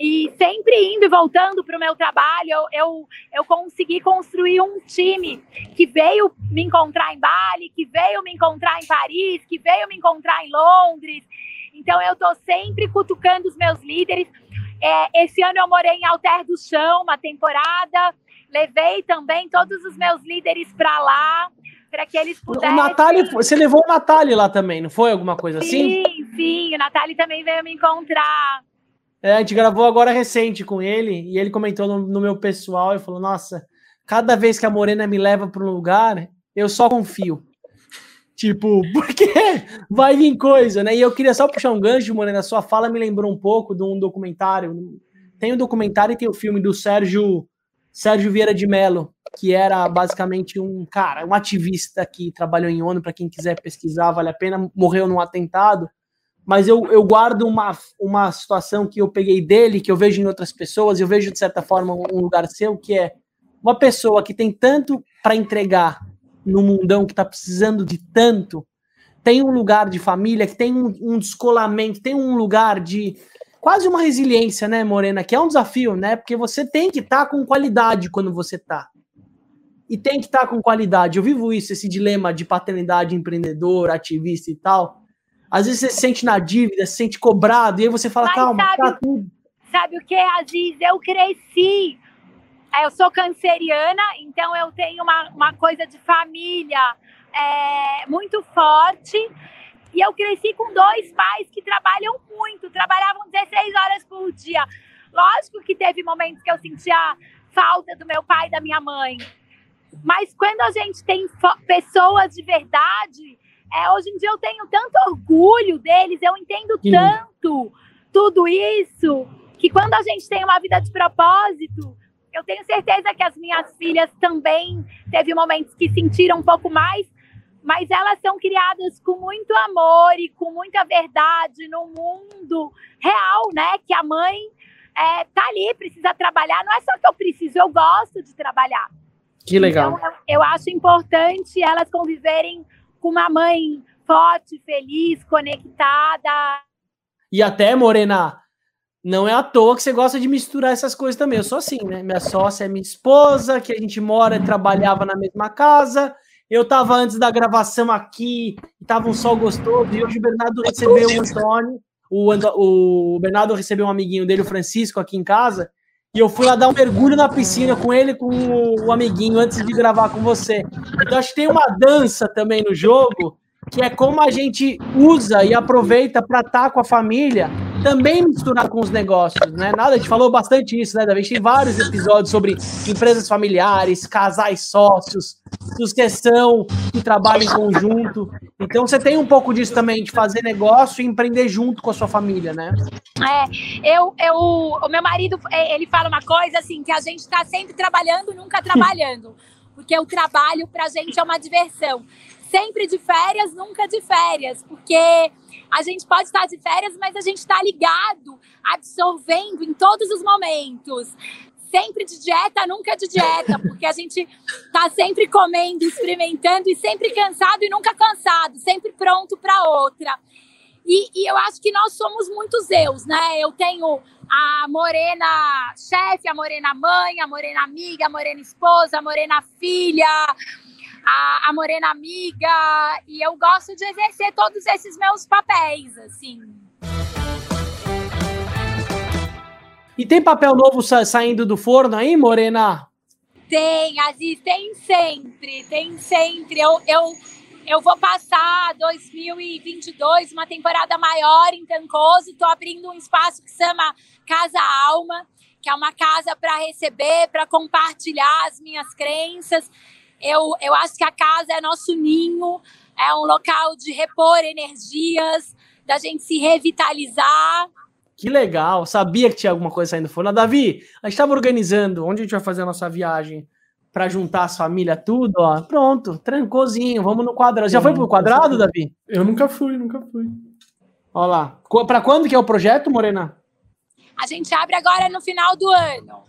E sempre indo e voltando para o meu trabalho, eu, eu, eu consegui construir um time que veio me encontrar em Bali, que veio me encontrar em Paris, que veio me encontrar em Londres. Então, eu estou sempre cutucando os meus líderes. É, esse ano eu morei em Alter do Chão, uma temporada. Levei também todos os meus líderes para lá para que eles pudessem. O Natália, você levou o Natália lá também, não foi alguma coisa sim, assim? Sim, sim. O Natália também veio me encontrar. É, a gente gravou agora recente com ele e ele comentou no, no meu pessoal e falou: Nossa, cada vez que a Morena me leva para um lugar, eu só confio. Tipo, [LAUGHS] porque vai vir coisa, né? E eu queria só puxar um gancho, Morena. Sua fala me lembrou um pouco de um documentário. Tem o um documentário e tem o filme do Sérgio Sérgio Vieira de Mello, que era basicamente um cara, um ativista que trabalhou em ONU, para quem quiser pesquisar, vale a pena, morreu num atentado. Mas eu, eu guardo uma, uma situação que eu peguei dele, que eu vejo em outras pessoas, eu vejo de certa forma um lugar seu, que é uma pessoa que tem tanto para entregar no mundão, que está precisando de tanto, tem um lugar de família, que tem um, um descolamento, tem um lugar de quase uma resiliência, né, Morena? Que é um desafio, né? Porque você tem que estar tá com qualidade quando você está e tem que estar tá com qualidade. Eu vivo isso, esse dilema de paternidade empreendedor, ativista e tal. Às vezes você se sente na dívida, se sente cobrado, e aí você fala, Mas calma, sabe, tá tudo. Sabe o que, Aziz? Eu cresci. É, eu sou canceriana, então eu tenho uma, uma coisa de família é, muito forte. E eu cresci com dois pais que trabalham muito, trabalhavam 16 horas por dia. Lógico que teve momentos que eu sentia falta do meu pai e da minha mãe. Mas quando a gente tem pessoas de verdade, é, hoje em dia eu tenho tanto orgulho deles, eu entendo Sim. tanto tudo isso, que quando a gente tem uma vida de propósito, eu tenho certeza que as minhas filhas também teve momentos que sentiram um pouco mais, mas elas são criadas com muito amor e com muita verdade no mundo real, né? Que a mãe é, tá ali, precisa trabalhar. Não é só que eu preciso, eu gosto de trabalhar. Que legal. Então, eu acho importante elas conviverem com uma mãe forte, feliz, conectada. E até, Morena, não é à toa que você gosta de misturar essas coisas também. Eu sou assim, né? Minha sócia é minha esposa, que a gente mora e trabalhava na mesma casa. Eu estava antes da gravação aqui, estava um sol gostoso, e hoje o Bernardo recebeu o Antônio. O, o Bernardo recebeu um amiguinho dele, o Francisco, aqui em casa. E eu fui lá dar um mergulho na piscina com ele, com o, amiguinho, antes de gravar com você. Então, acho que tem uma dança também no jogo, que é como a gente usa e aproveita para estar tá com a família, também misturar com os negócios, né? Nada, a gente falou bastante isso, né, Davi? Gente tem vários episódios sobre empresas familiares, casais sócios, sucessão que trabalham em conjunto. Então você tem um pouco disso também, de fazer negócio e empreender junto com a sua família, né? É, eu, eu, o meu marido, é, ele fala uma coisa assim, que a gente está sempre trabalhando, nunca trabalhando. Porque o trabalho pra gente é uma diversão. Sempre de férias, nunca de férias. Porque a gente pode estar de férias, mas a gente está ligado, absorvendo em todos os momentos sempre de dieta, nunca de dieta, [LAUGHS] porque a gente tá sempre comendo, experimentando e sempre cansado e nunca cansado, sempre pronto para outra. E, e, eu acho que nós somos muitos eus, né? Eu tenho a morena chefe, a morena mãe, a morena amiga, a morena esposa, a morena filha, a, a morena amiga, e eu gosto de exercer todos esses meus papéis, assim. E tem papel novo sa saindo do forno aí, Morena? Tem, Aziz, tem sempre, tem sempre. Eu, eu, eu vou passar 2022, uma temporada maior em Tancoso. Estou abrindo um espaço que se chama Casa Alma, que é uma casa para receber, para compartilhar as minhas crenças. Eu, eu acho que a casa é nosso ninho, é um local de repor energias, da gente se revitalizar Que legal, sabia que tinha alguma coisa saindo fora. Davi, a gente estava organizando onde a gente vai fazer a nossa viagem para juntar as famílias, tudo, ó. Pronto, trancozinho, vamos no quadrado. Já foi pro quadrado, Davi? Eu nunca fui, nunca fui. Olha lá. Para quando que é o projeto, Morena? A gente abre agora no final do ano.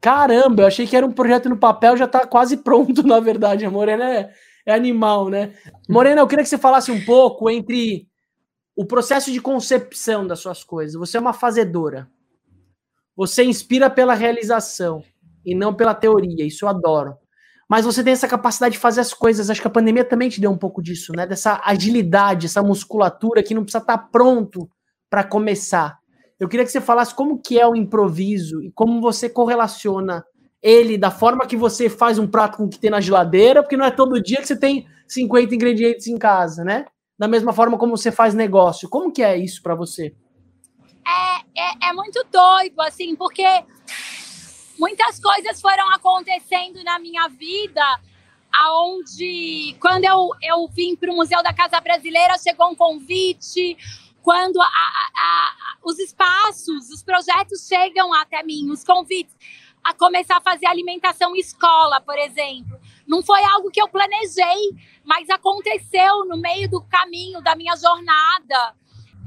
Caramba, eu achei que era um projeto no papel, já tá quase pronto, [LAUGHS] na verdade. A Morena é, é animal, né? Morena, eu queria que você falasse um pouco entre o processo de concepção das suas coisas. Você é uma fazedora. Você inspira pela realização e não pela teoria. Isso eu adoro. Mas você tem essa capacidade de fazer as coisas. Acho que a pandemia também te deu um pouco disso, né? Dessa agilidade, essa musculatura que não precisa estar tá pronto para começar. Eu queria que você falasse como que é o improviso e como você correlaciona ele da forma que você faz um prato com o que tem na geladeira, porque não é todo dia que você tem 50 ingredientes em casa, né? da mesma forma como você faz negócio. Como que é isso para você? É, é, é, muito doido, assim, porque muitas coisas foram acontecendo na minha vida, aonde quando eu, eu vim para o Museu da Casa Brasileira, chegou um convite, quando a, a, os espaços, os projetos chegam até mim, os convites, a começar a fazer alimentação escola, por exemplo. Não foi algo que eu planejei, mas aconteceu no meio do caminho da minha jornada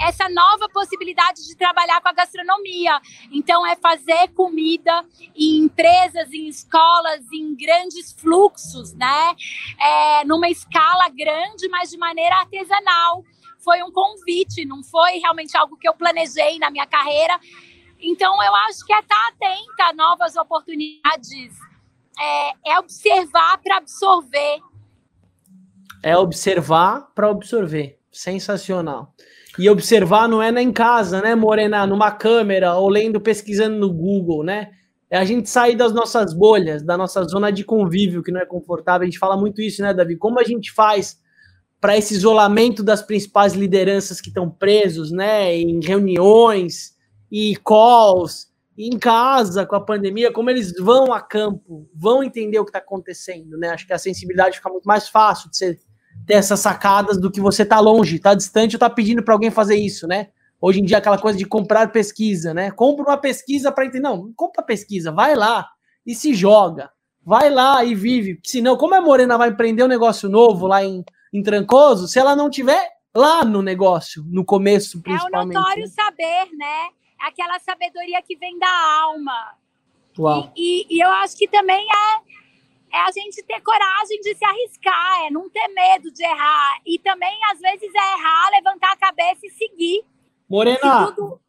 essa nova possibilidade de trabalhar com a gastronomia. Então, é fazer comida em empresas, em escolas, em grandes fluxos, né? É, numa escala grande, mas de maneira artesanal. Foi um convite, não foi realmente algo que eu planejei na minha carreira. Então, eu acho que é estar atenta a novas oportunidades, é, é observar para absorver. É observar para absorver. Sensacional. E observar não é nem em casa, né, Morena? Numa câmera ou lendo, pesquisando no Google, né? É a gente sair das nossas bolhas, da nossa zona de convívio, que não é confortável. A gente fala muito isso, né, Davi? Como a gente faz para esse isolamento das principais lideranças que estão presos, né, em reuniões e calls, em casa com a pandemia, como eles vão a campo, vão entender o que está acontecendo, né? Acho que a sensibilidade fica muito mais fácil de você ter essas sacadas do que você tá longe, tá distante ou tá pedindo para alguém fazer isso, né? Hoje em dia aquela coisa de comprar pesquisa, né? Compra uma pesquisa para entender, não, compra pesquisa, vai lá e se joga. Vai lá e vive, senão como a Morena vai empreender um negócio novo lá em, em Trancoso, se ela não tiver lá no negócio, no começo principalmente. É o notório né? saber, né? aquela sabedoria que vem da alma. Uau. E, e, e eu acho que também é, é a gente ter coragem de se arriscar, é não ter medo de errar. E também, às vezes, é errar, levantar a cabeça e seguir. Morena, tudo...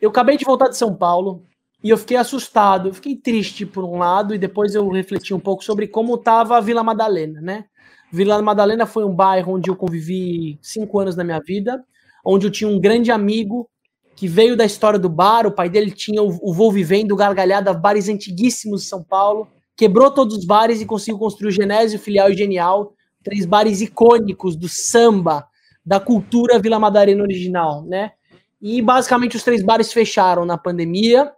eu acabei de voltar de São Paulo e eu fiquei assustado, eu fiquei triste por um lado, e depois eu refleti um pouco sobre como estava a Vila Madalena, né? Vila Madalena foi um bairro onde eu convivi cinco anos na minha vida, onde eu tinha um grande amigo que veio da história do bar, o pai dele tinha o, o Vou Vivendo, Gargalhada, bares antiguíssimos de São Paulo, quebrou todos os bares e conseguiu construir o Genésio, Filial e Genial, três bares icônicos do samba, da cultura Vila Madalena original, né? E basicamente os três bares fecharam na pandemia,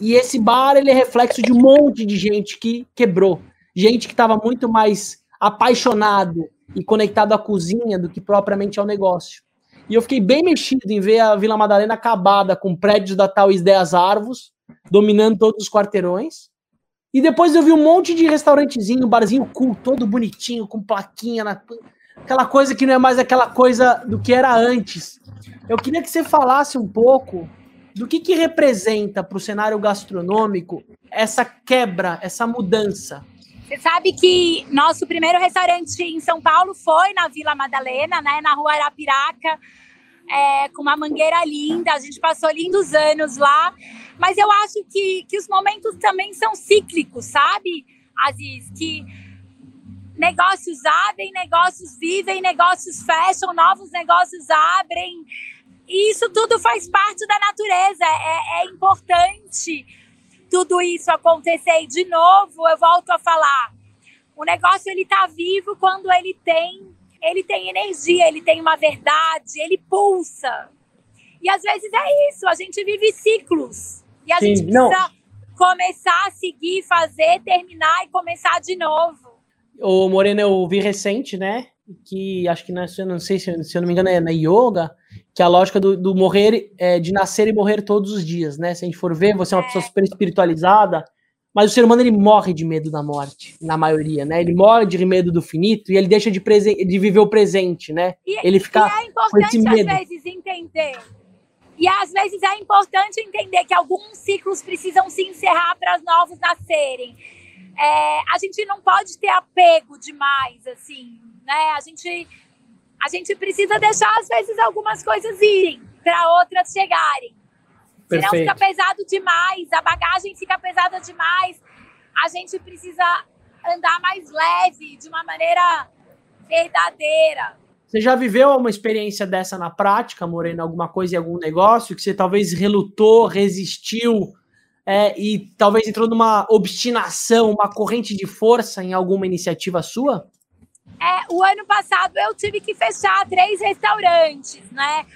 e esse bar ele é reflexo de um monte de gente que quebrou, gente que estava muito mais apaixonado e conectado à cozinha do que propriamente ao negócio. E eu fiquei bem mexido em ver a Vila Madalena acabada com prédios da Tauís 10 Arvos, dominando todos os quarteirões. E depois eu vi um monte de restaurantezinho, barzinho cool, todo bonitinho, com plaquinha na. Aquela coisa que não é mais aquela coisa do que era antes. Eu queria que você falasse um pouco do que, que representa para o cenário gastronômico essa quebra, essa mudança. Você sabe que nosso primeiro restaurante em São Paulo foi na Vila Madalena, né, na rua Arapiraca, é, com uma mangueira linda. A gente passou lindos anos lá. Mas eu acho que, que os momentos também são cíclicos, sabe, Aziz? Que negócios abrem, negócios vivem, negócios fecham, novos negócios abrem. E isso tudo faz parte da natureza. É, é importante tudo isso acontecer. E de novo, eu volto a falar, o negócio ele tá vivo quando ele tem, ele tem energia, ele tem uma verdade, ele pulsa. E às vezes é isso, a gente vive ciclos. E a Sim, gente precisa não. começar a seguir, fazer, terminar e começar de novo. O Moreno eu vi recente, né? que acho que não, não sei se, se eu não me engano é na yoga, que é a lógica do, do morrer, é, de nascer e morrer todos os dias, né? Se a gente for ver, você é uma pessoa super espiritualizada, mas o ser humano ele morre de medo da morte, na maioria, né? Ele morre de medo do finito e ele deixa de, de viver o presente, né? E, ele fica e é importante às vezes entender. E às vezes é importante entender que alguns ciclos precisam se encerrar para os novos nascerem. É, a gente não pode ter apego demais, assim, né? A gente, a gente precisa deixar, às vezes, algumas coisas irem para outras chegarem. Perfeito. Senão fica pesado demais, a bagagem fica pesada demais. A gente precisa andar mais leve, de uma maneira verdadeira. Você já viveu uma experiência dessa na prática, Morena? Alguma coisa em algum negócio que você talvez relutou, resistiu é, e talvez entrou numa obstinação, uma corrente de força em alguma iniciativa sua? É, o ano passado eu tive que fechar três restaurantes, né?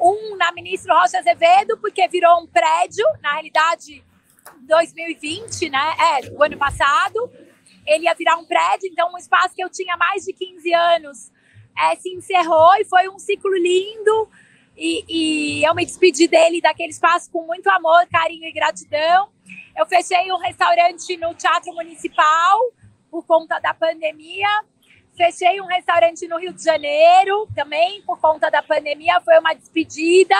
Um na Ministro Rocha Azevedo, porque virou um prédio, na realidade, 2020, né? É, o ano passado. Ele ia virar um prédio, então um espaço que eu tinha mais de 15 anos é, se encerrou e foi um ciclo lindo. E, e eu me despedi dele, daquele espaço, com muito amor, carinho e gratidão. Eu fechei um restaurante no Teatro Municipal por conta da pandemia. Fechei um restaurante no Rio de Janeiro também por conta da pandemia, foi uma despedida.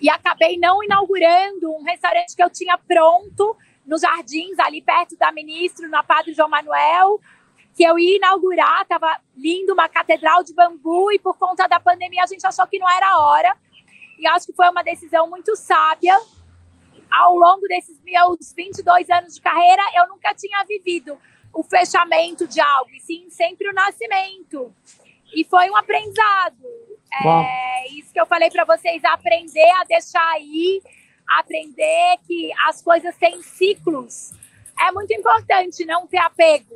E acabei não inaugurando um restaurante que eu tinha pronto nos Jardins, ali perto da Ministro, na Padre João Manuel, que eu ia inaugurar, estava lindo, uma catedral de bambu, e por conta da pandemia a gente achou que não era a hora. E acho que foi uma decisão muito sábia. Ao longo desses meus 22 anos de carreira, eu nunca tinha vivido o fechamento de algo, e sim sempre o nascimento. E foi um aprendizado. É isso que eu falei para vocês: aprender a deixar ir, aprender que as coisas têm ciclos. É muito importante não ter apego.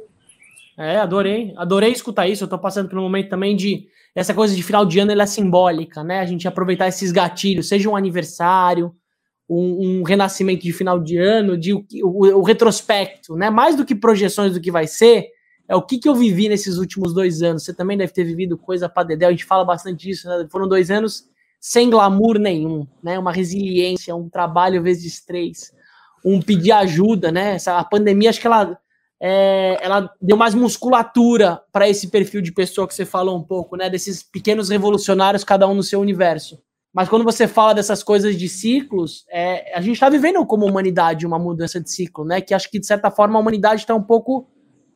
É, adorei. Adorei escutar isso. Eu tô passando por um momento também de. Essa coisa de final de ano ela é simbólica, né? A gente aproveitar esses gatilhos, seja um aniversário, um, um, renascimento de final de ano, de o, o, o, retrospecto, né? Mais do que projeções do que vai ser, é o que, que eu vivi nesses últimos dois anos. Você também deve ter vivido coisa para dedéu, a gente fala bastante disso, né? Foram dois anos sem glamour nenhum, né? Uma resiliência, um trabalho vezes três, um pedir ajuda, né? Essa, a pandemia, acho que ela, é, ela deu mais musculatura para esse perfil de pessoa que você falou um pouco, né? Desses pequenos revolucionários, cada um no seu universo. Mas quando você fala dessas coisas de ciclos, é, a gente está vivendo como humanidade uma mudança de ciclo, né? Que acho que, de certa forma, a humanidade está um pouco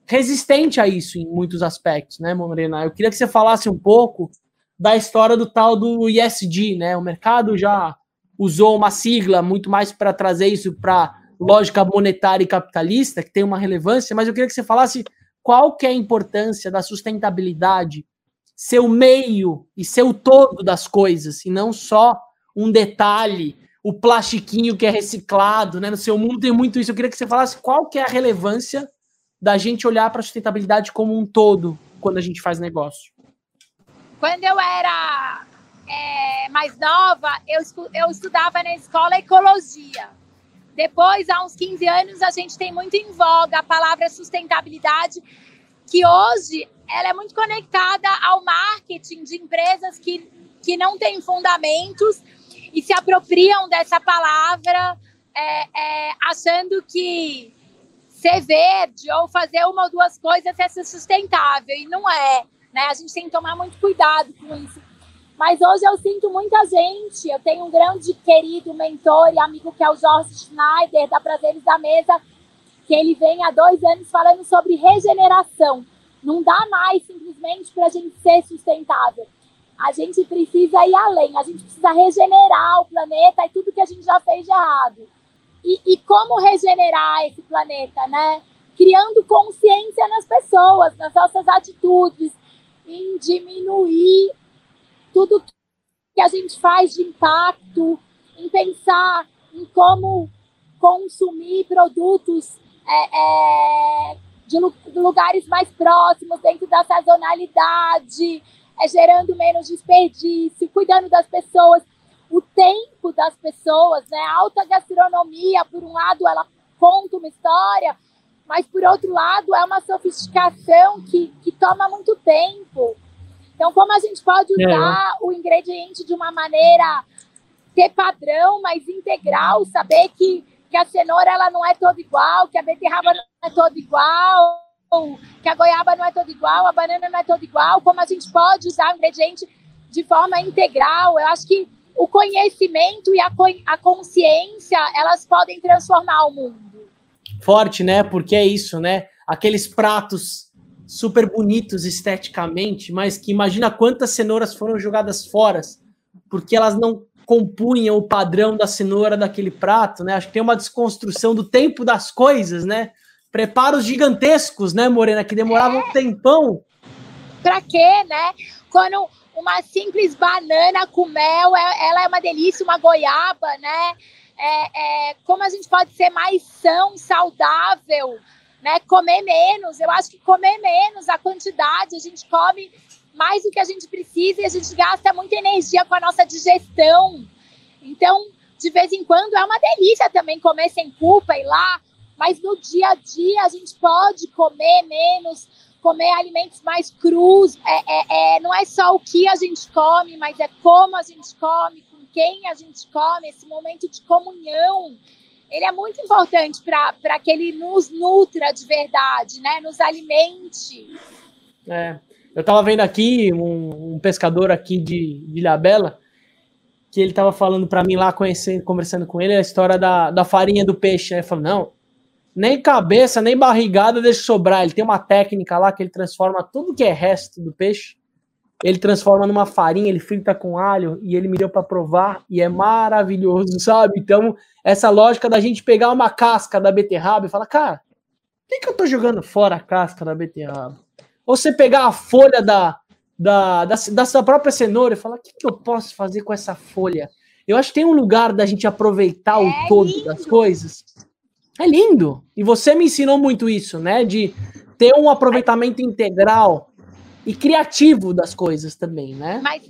resistente a isso em muitos aspectos, né, Morena? Eu queria que você falasse um pouco da história do tal do ISD, né? O mercado já usou uma sigla muito mais para trazer isso para lógica monetária e capitalista, que tem uma relevância, mas eu queria que você falasse qual que é a importância da sustentabilidade ser o meio e ser o todo das coisas, e não só um detalhe, o plastiquinho que é reciclado, né? No seu mundo tem muito isso. Eu queria que você falasse qual que é a relevância da gente olhar para a sustentabilidade como um todo quando a gente faz negócio. Quando eu era é, mais nova, eu, eu estudava na escola ecologia. Depois, há uns 15 anos, a gente tem muito em voga a palavra sustentabilidade, que hoje ela é muito conectada ao marketing de empresas que, que não têm fundamentos e se apropriam dessa palavra, é, é, achando que ser verde ou fazer uma ou duas coisas é ser sustentável, e não é. Né? A gente tem que tomar muito cuidado com isso. Mas hoje eu sinto muita gente. Eu tenho um grande querido mentor e amigo que é o Jorge Schneider, da Prazeres da Mesa, que ele vem há dois anos falando sobre regeneração. Não dá mais simplesmente para a gente ser sustentável. A gente precisa ir além, a gente precisa regenerar o planeta e tudo que a gente já fez de errado. E, e como regenerar esse planeta, né? Criando consciência nas pessoas, nas nossas atitudes, em diminuir tudo que a gente faz de impacto, em pensar em como consumir produtos é, é, de, lugares mais próximos, dentro da sazonalidade, é, gerando menos desperdício, cuidando das pessoas, o tempo das pessoas, né? A alta gastronomia, por um lado, ela conta uma história, mas por outro lado, é uma sofisticação que, que toma muito tempo. Então, como a gente pode é. usar é. o ingrediente de uma maneira ter padrão, mas integral, saber que, que a cenoura ela não é toda igual, que a beterraba não é toda igual, que a goiaba não é toda igual, a banana não é toda igual, como a gente pode usar o ingrediente de forma integral. Eu acho que o conhecimento e a, a consciência, elas podem transformar o mundo. Forte, né? Porque é isso, né? Aqueles pratos super bonitos esteticamente, mas que imagina quantas cenouras foram jogadas fora, porque elas não compunham o padrão da cenoura daquele prato, né? Acho que tem uma desconstrução do tempo das coisas, né? Preparos gigantescos, né, Morena, que demoravam é. um tempão. Pra quê, né? Quando uma simples banana com mel, é, ela é uma delícia, uma goiaba, né? É, é, como a gente pode ser mais são, saudável, né? Comer menos. Eu acho que comer menos a quantidade, a gente come mais do que a gente precisa e a gente gasta muita energia com a nossa digestão. Então, de vez em quando é uma delícia também comer sem culpa e lá, mas no dia a dia a gente pode comer menos, comer alimentos mais crus. É, é, é, não é só o que a gente come, mas é como a gente come, com quem a gente come, esse momento de comunhão. Ele é muito importante para que ele nos nutra de verdade, né? Nos alimente. É. Eu estava vendo aqui um, um, pescador aqui de, de Ilhabela, que ele estava falando para mim lá, conversando com ele, a história da, da farinha do peixe. Né? Ele falou, não, nem cabeça, nem barrigada deixa sobrar. Ele tem uma técnica lá que ele transforma tudo que é resto do peixe, ele transforma numa farinha, ele frita com alho e ele me deu para provar e é maravilhoso, sabe? Então, essa lógica da gente pegar uma casca da beterraba e falar, cara, por que, que eu tô jogando fora a casca da beterraba? Ou você pegar a folha da, da, da, da sua própria cenoura e falar, o que, que eu posso fazer com essa folha? Eu acho que tem um lugar da gente aproveitar é o todo lindo. das coisas é lindo. E você me ensinou muito isso, né? De ter um aproveitamento integral e criativo das coisas também, né? Mas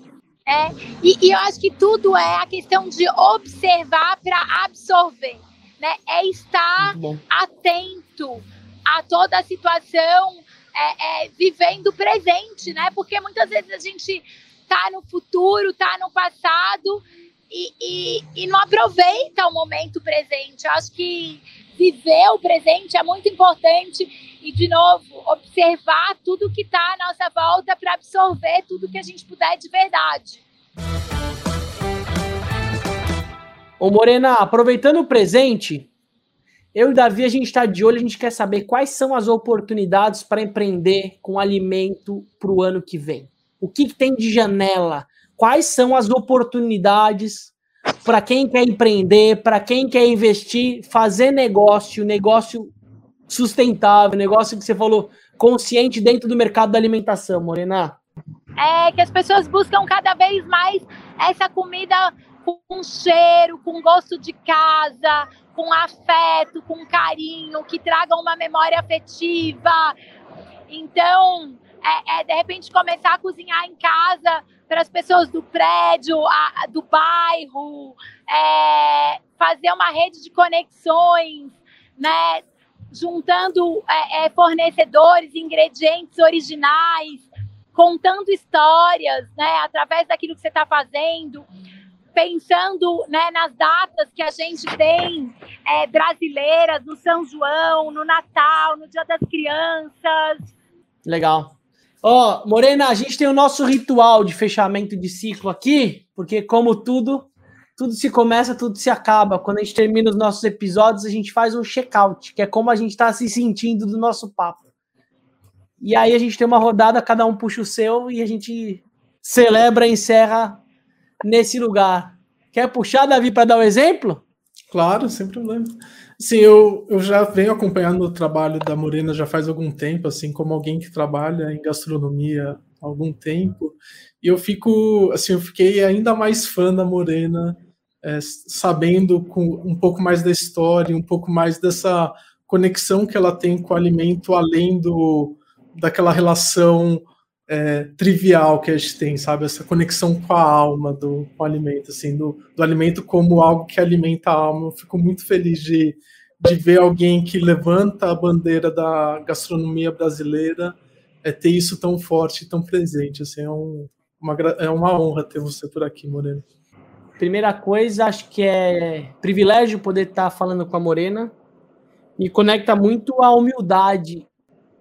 é, e, e eu acho que tudo é a questão de observar para absorver, né? É estar atento a toda a situação, é, é, vivendo o presente, né? Porque muitas vezes a gente tá no futuro, tá no passado e, e, e não aproveita o momento presente. Eu acho que viver o presente é muito importante e, de novo, observar tudo que está à nossa volta para absorver tudo que a gente puder de verdade. Ô Morena, aproveitando o presente, eu e o Davi, a gente está de olho, a gente quer saber quais são as oportunidades para empreender com alimento para o ano que vem. O que, que tem de janela? Quais são as oportunidades para quem quer empreender, para quem quer investir, fazer negócio, negócio sustentável, negócio que você falou, consciente dentro do mercado da alimentação, Morena? É que as pessoas buscam cada vez mais essa comida com cheiro, com gosto de casa, com afeto, com carinho, que traga uma memória afetiva. Então, é, é, de repente começar a cozinhar em casa para as pessoas do prédio, a, do bairro, é, fazer uma rede de conexões, né? Juntando é, é, fornecedores, ingredientes originais, contando histórias, né? Através daquilo que você está fazendo, pensando né, nas datas que a gente tem é, brasileiras, no São João, no Natal, no Dia das Crianças. Legal. Ó, oh, Morena, a gente tem o nosso ritual de fechamento de ciclo aqui, porque como tudo, tudo se começa, tudo se acaba. Quando a gente termina os nossos episódios, a gente faz um check-out, que é como a gente está se sentindo do nosso papo. E aí a gente tem uma rodada, cada um puxa o seu e a gente celebra e encerra nesse lugar. Quer puxar, Davi, para dar um exemplo? Claro, sem problema. Sim, eu, eu já venho acompanhando o trabalho da Morena já faz algum tempo, assim, como alguém que trabalha em gastronomia há algum tempo, e eu fico, assim, eu fiquei ainda mais fã da Morena, é, sabendo com um pouco mais da história, um pouco mais dessa conexão que ela tem com o alimento, além do daquela relação é, trivial que a gente tem, sabe? Essa conexão com a alma do com alimento, assim, do, do alimento como algo que alimenta a alma. Eu fico muito feliz de, de ver alguém que levanta a bandeira da gastronomia brasileira é, ter isso tão forte, tão presente. Assim, é, um, uma, é uma honra ter você por aqui, Morena. Primeira coisa, acho que é privilégio poder estar falando com a Morena. Me conecta muito à humildade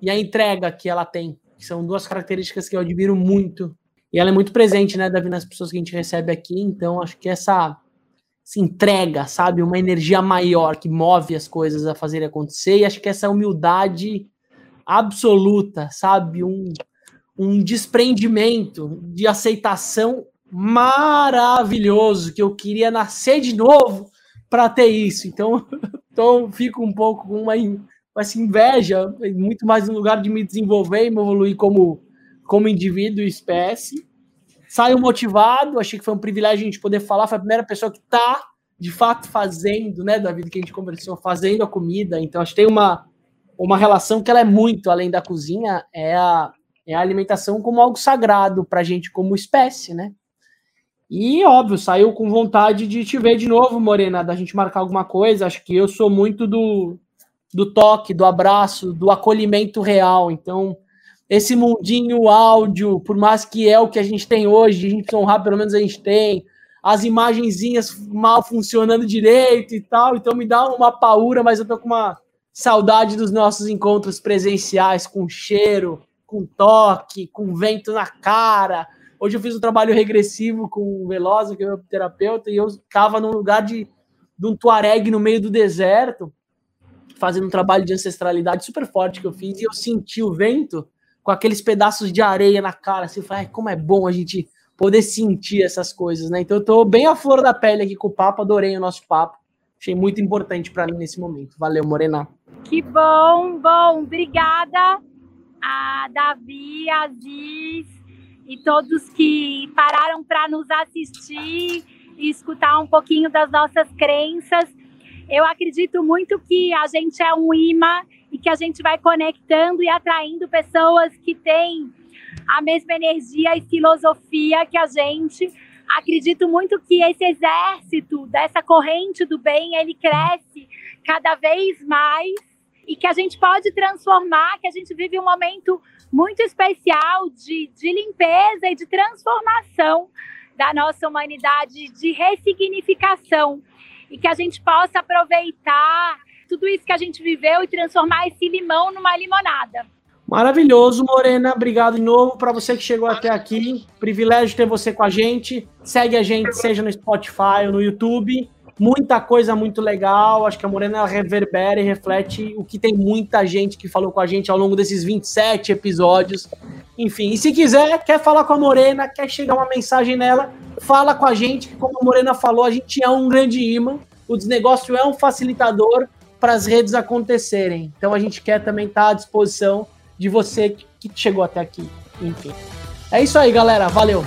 e à entrega que ela tem, que são duas características que eu admiro muito. E ela é muito presente, né, Davi, nas pessoas que a gente recebe aqui. Então, acho que essa, essa entrega, sabe, uma energia maior que move as coisas a fazerem acontecer. E acho que essa humildade absoluta, sabe, um, um desprendimento de aceitação maravilhoso que eu queria nascer de novo para ter isso. Então, [LAUGHS] então fico um pouco com uma essa inveja, muito mais no lugar de me desenvolver e me evoluir como, como indivíduo e espécie. Saio motivado, achei que foi um privilégio a gente poder falar, foi a primeira pessoa que está de fato fazendo, né, David, que a gente conversou, fazendo a comida. Então, acho que tem uma, uma relação que ela é muito além da cozinha, é a, é a alimentação como algo sagrado para a gente como espécie, né? E, óbvio, saiu com vontade de te ver de novo, Morena, da gente marcar alguma coisa. Acho que eu sou muito do, do toque, do abraço, do acolhimento real. Então, esse mundinho áudio, por mais que é o que a gente tem hoje, a gente honrar, pelo menos a gente tem, as imagenzinhas mal funcionando direito e tal, então me dá uma paura, mas eu tô com uma saudade dos nossos encontros presenciais, com cheiro, com toque, com vento na cara, Hoje eu fiz um trabalho regressivo com o Velosa, que é meu terapeuta, e eu estava num lugar de, de um tuareg no meio do deserto, fazendo um trabalho de ancestralidade super forte que eu fiz, e eu senti o vento com aqueles pedaços de areia na cara, assim, eu falei, como é bom a gente poder sentir essas coisas, né? Então eu tô bem à flor da pele aqui com o papo, adorei o nosso papo. Achei muito importante para mim nesse momento. Valeu, Morena. Que bom, bom. Obrigada a Davi, Aziz, e todos que pararam para nos assistir e escutar um pouquinho das nossas crenças. Eu acredito muito que a gente é um imã e que a gente vai conectando e atraindo pessoas que têm a mesma energia e filosofia que a gente. Acredito muito que esse exército dessa corrente do bem, ele cresce cada vez mais e que a gente pode transformar, que a gente vive um momento muito especial de, de limpeza e de transformação da nossa humanidade, de ressignificação, e que a gente possa aproveitar tudo isso que a gente viveu e transformar esse limão numa limonada. Maravilhoso, Morena. Obrigado de novo para você que chegou até aqui. Privilégio ter você com a gente. Segue a gente, seja no Spotify ou no YouTube muita coisa muito legal. Acho que a Morena reverbera e reflete o que tem muita gente que falou com a gente ao longo desses 27 episódios. Enfim, e se quiser, quer falar com a Morena, quer chegar uma mensagem nela, fala com a gente, que como a Morena falou, a gente é um grande imã. O desnegócio é um facilitador para as redes acontecerem. Então a gente quer também estar tá à disposição de você que chegou até aqui. Enfim. É isso aí, galera. Valeu!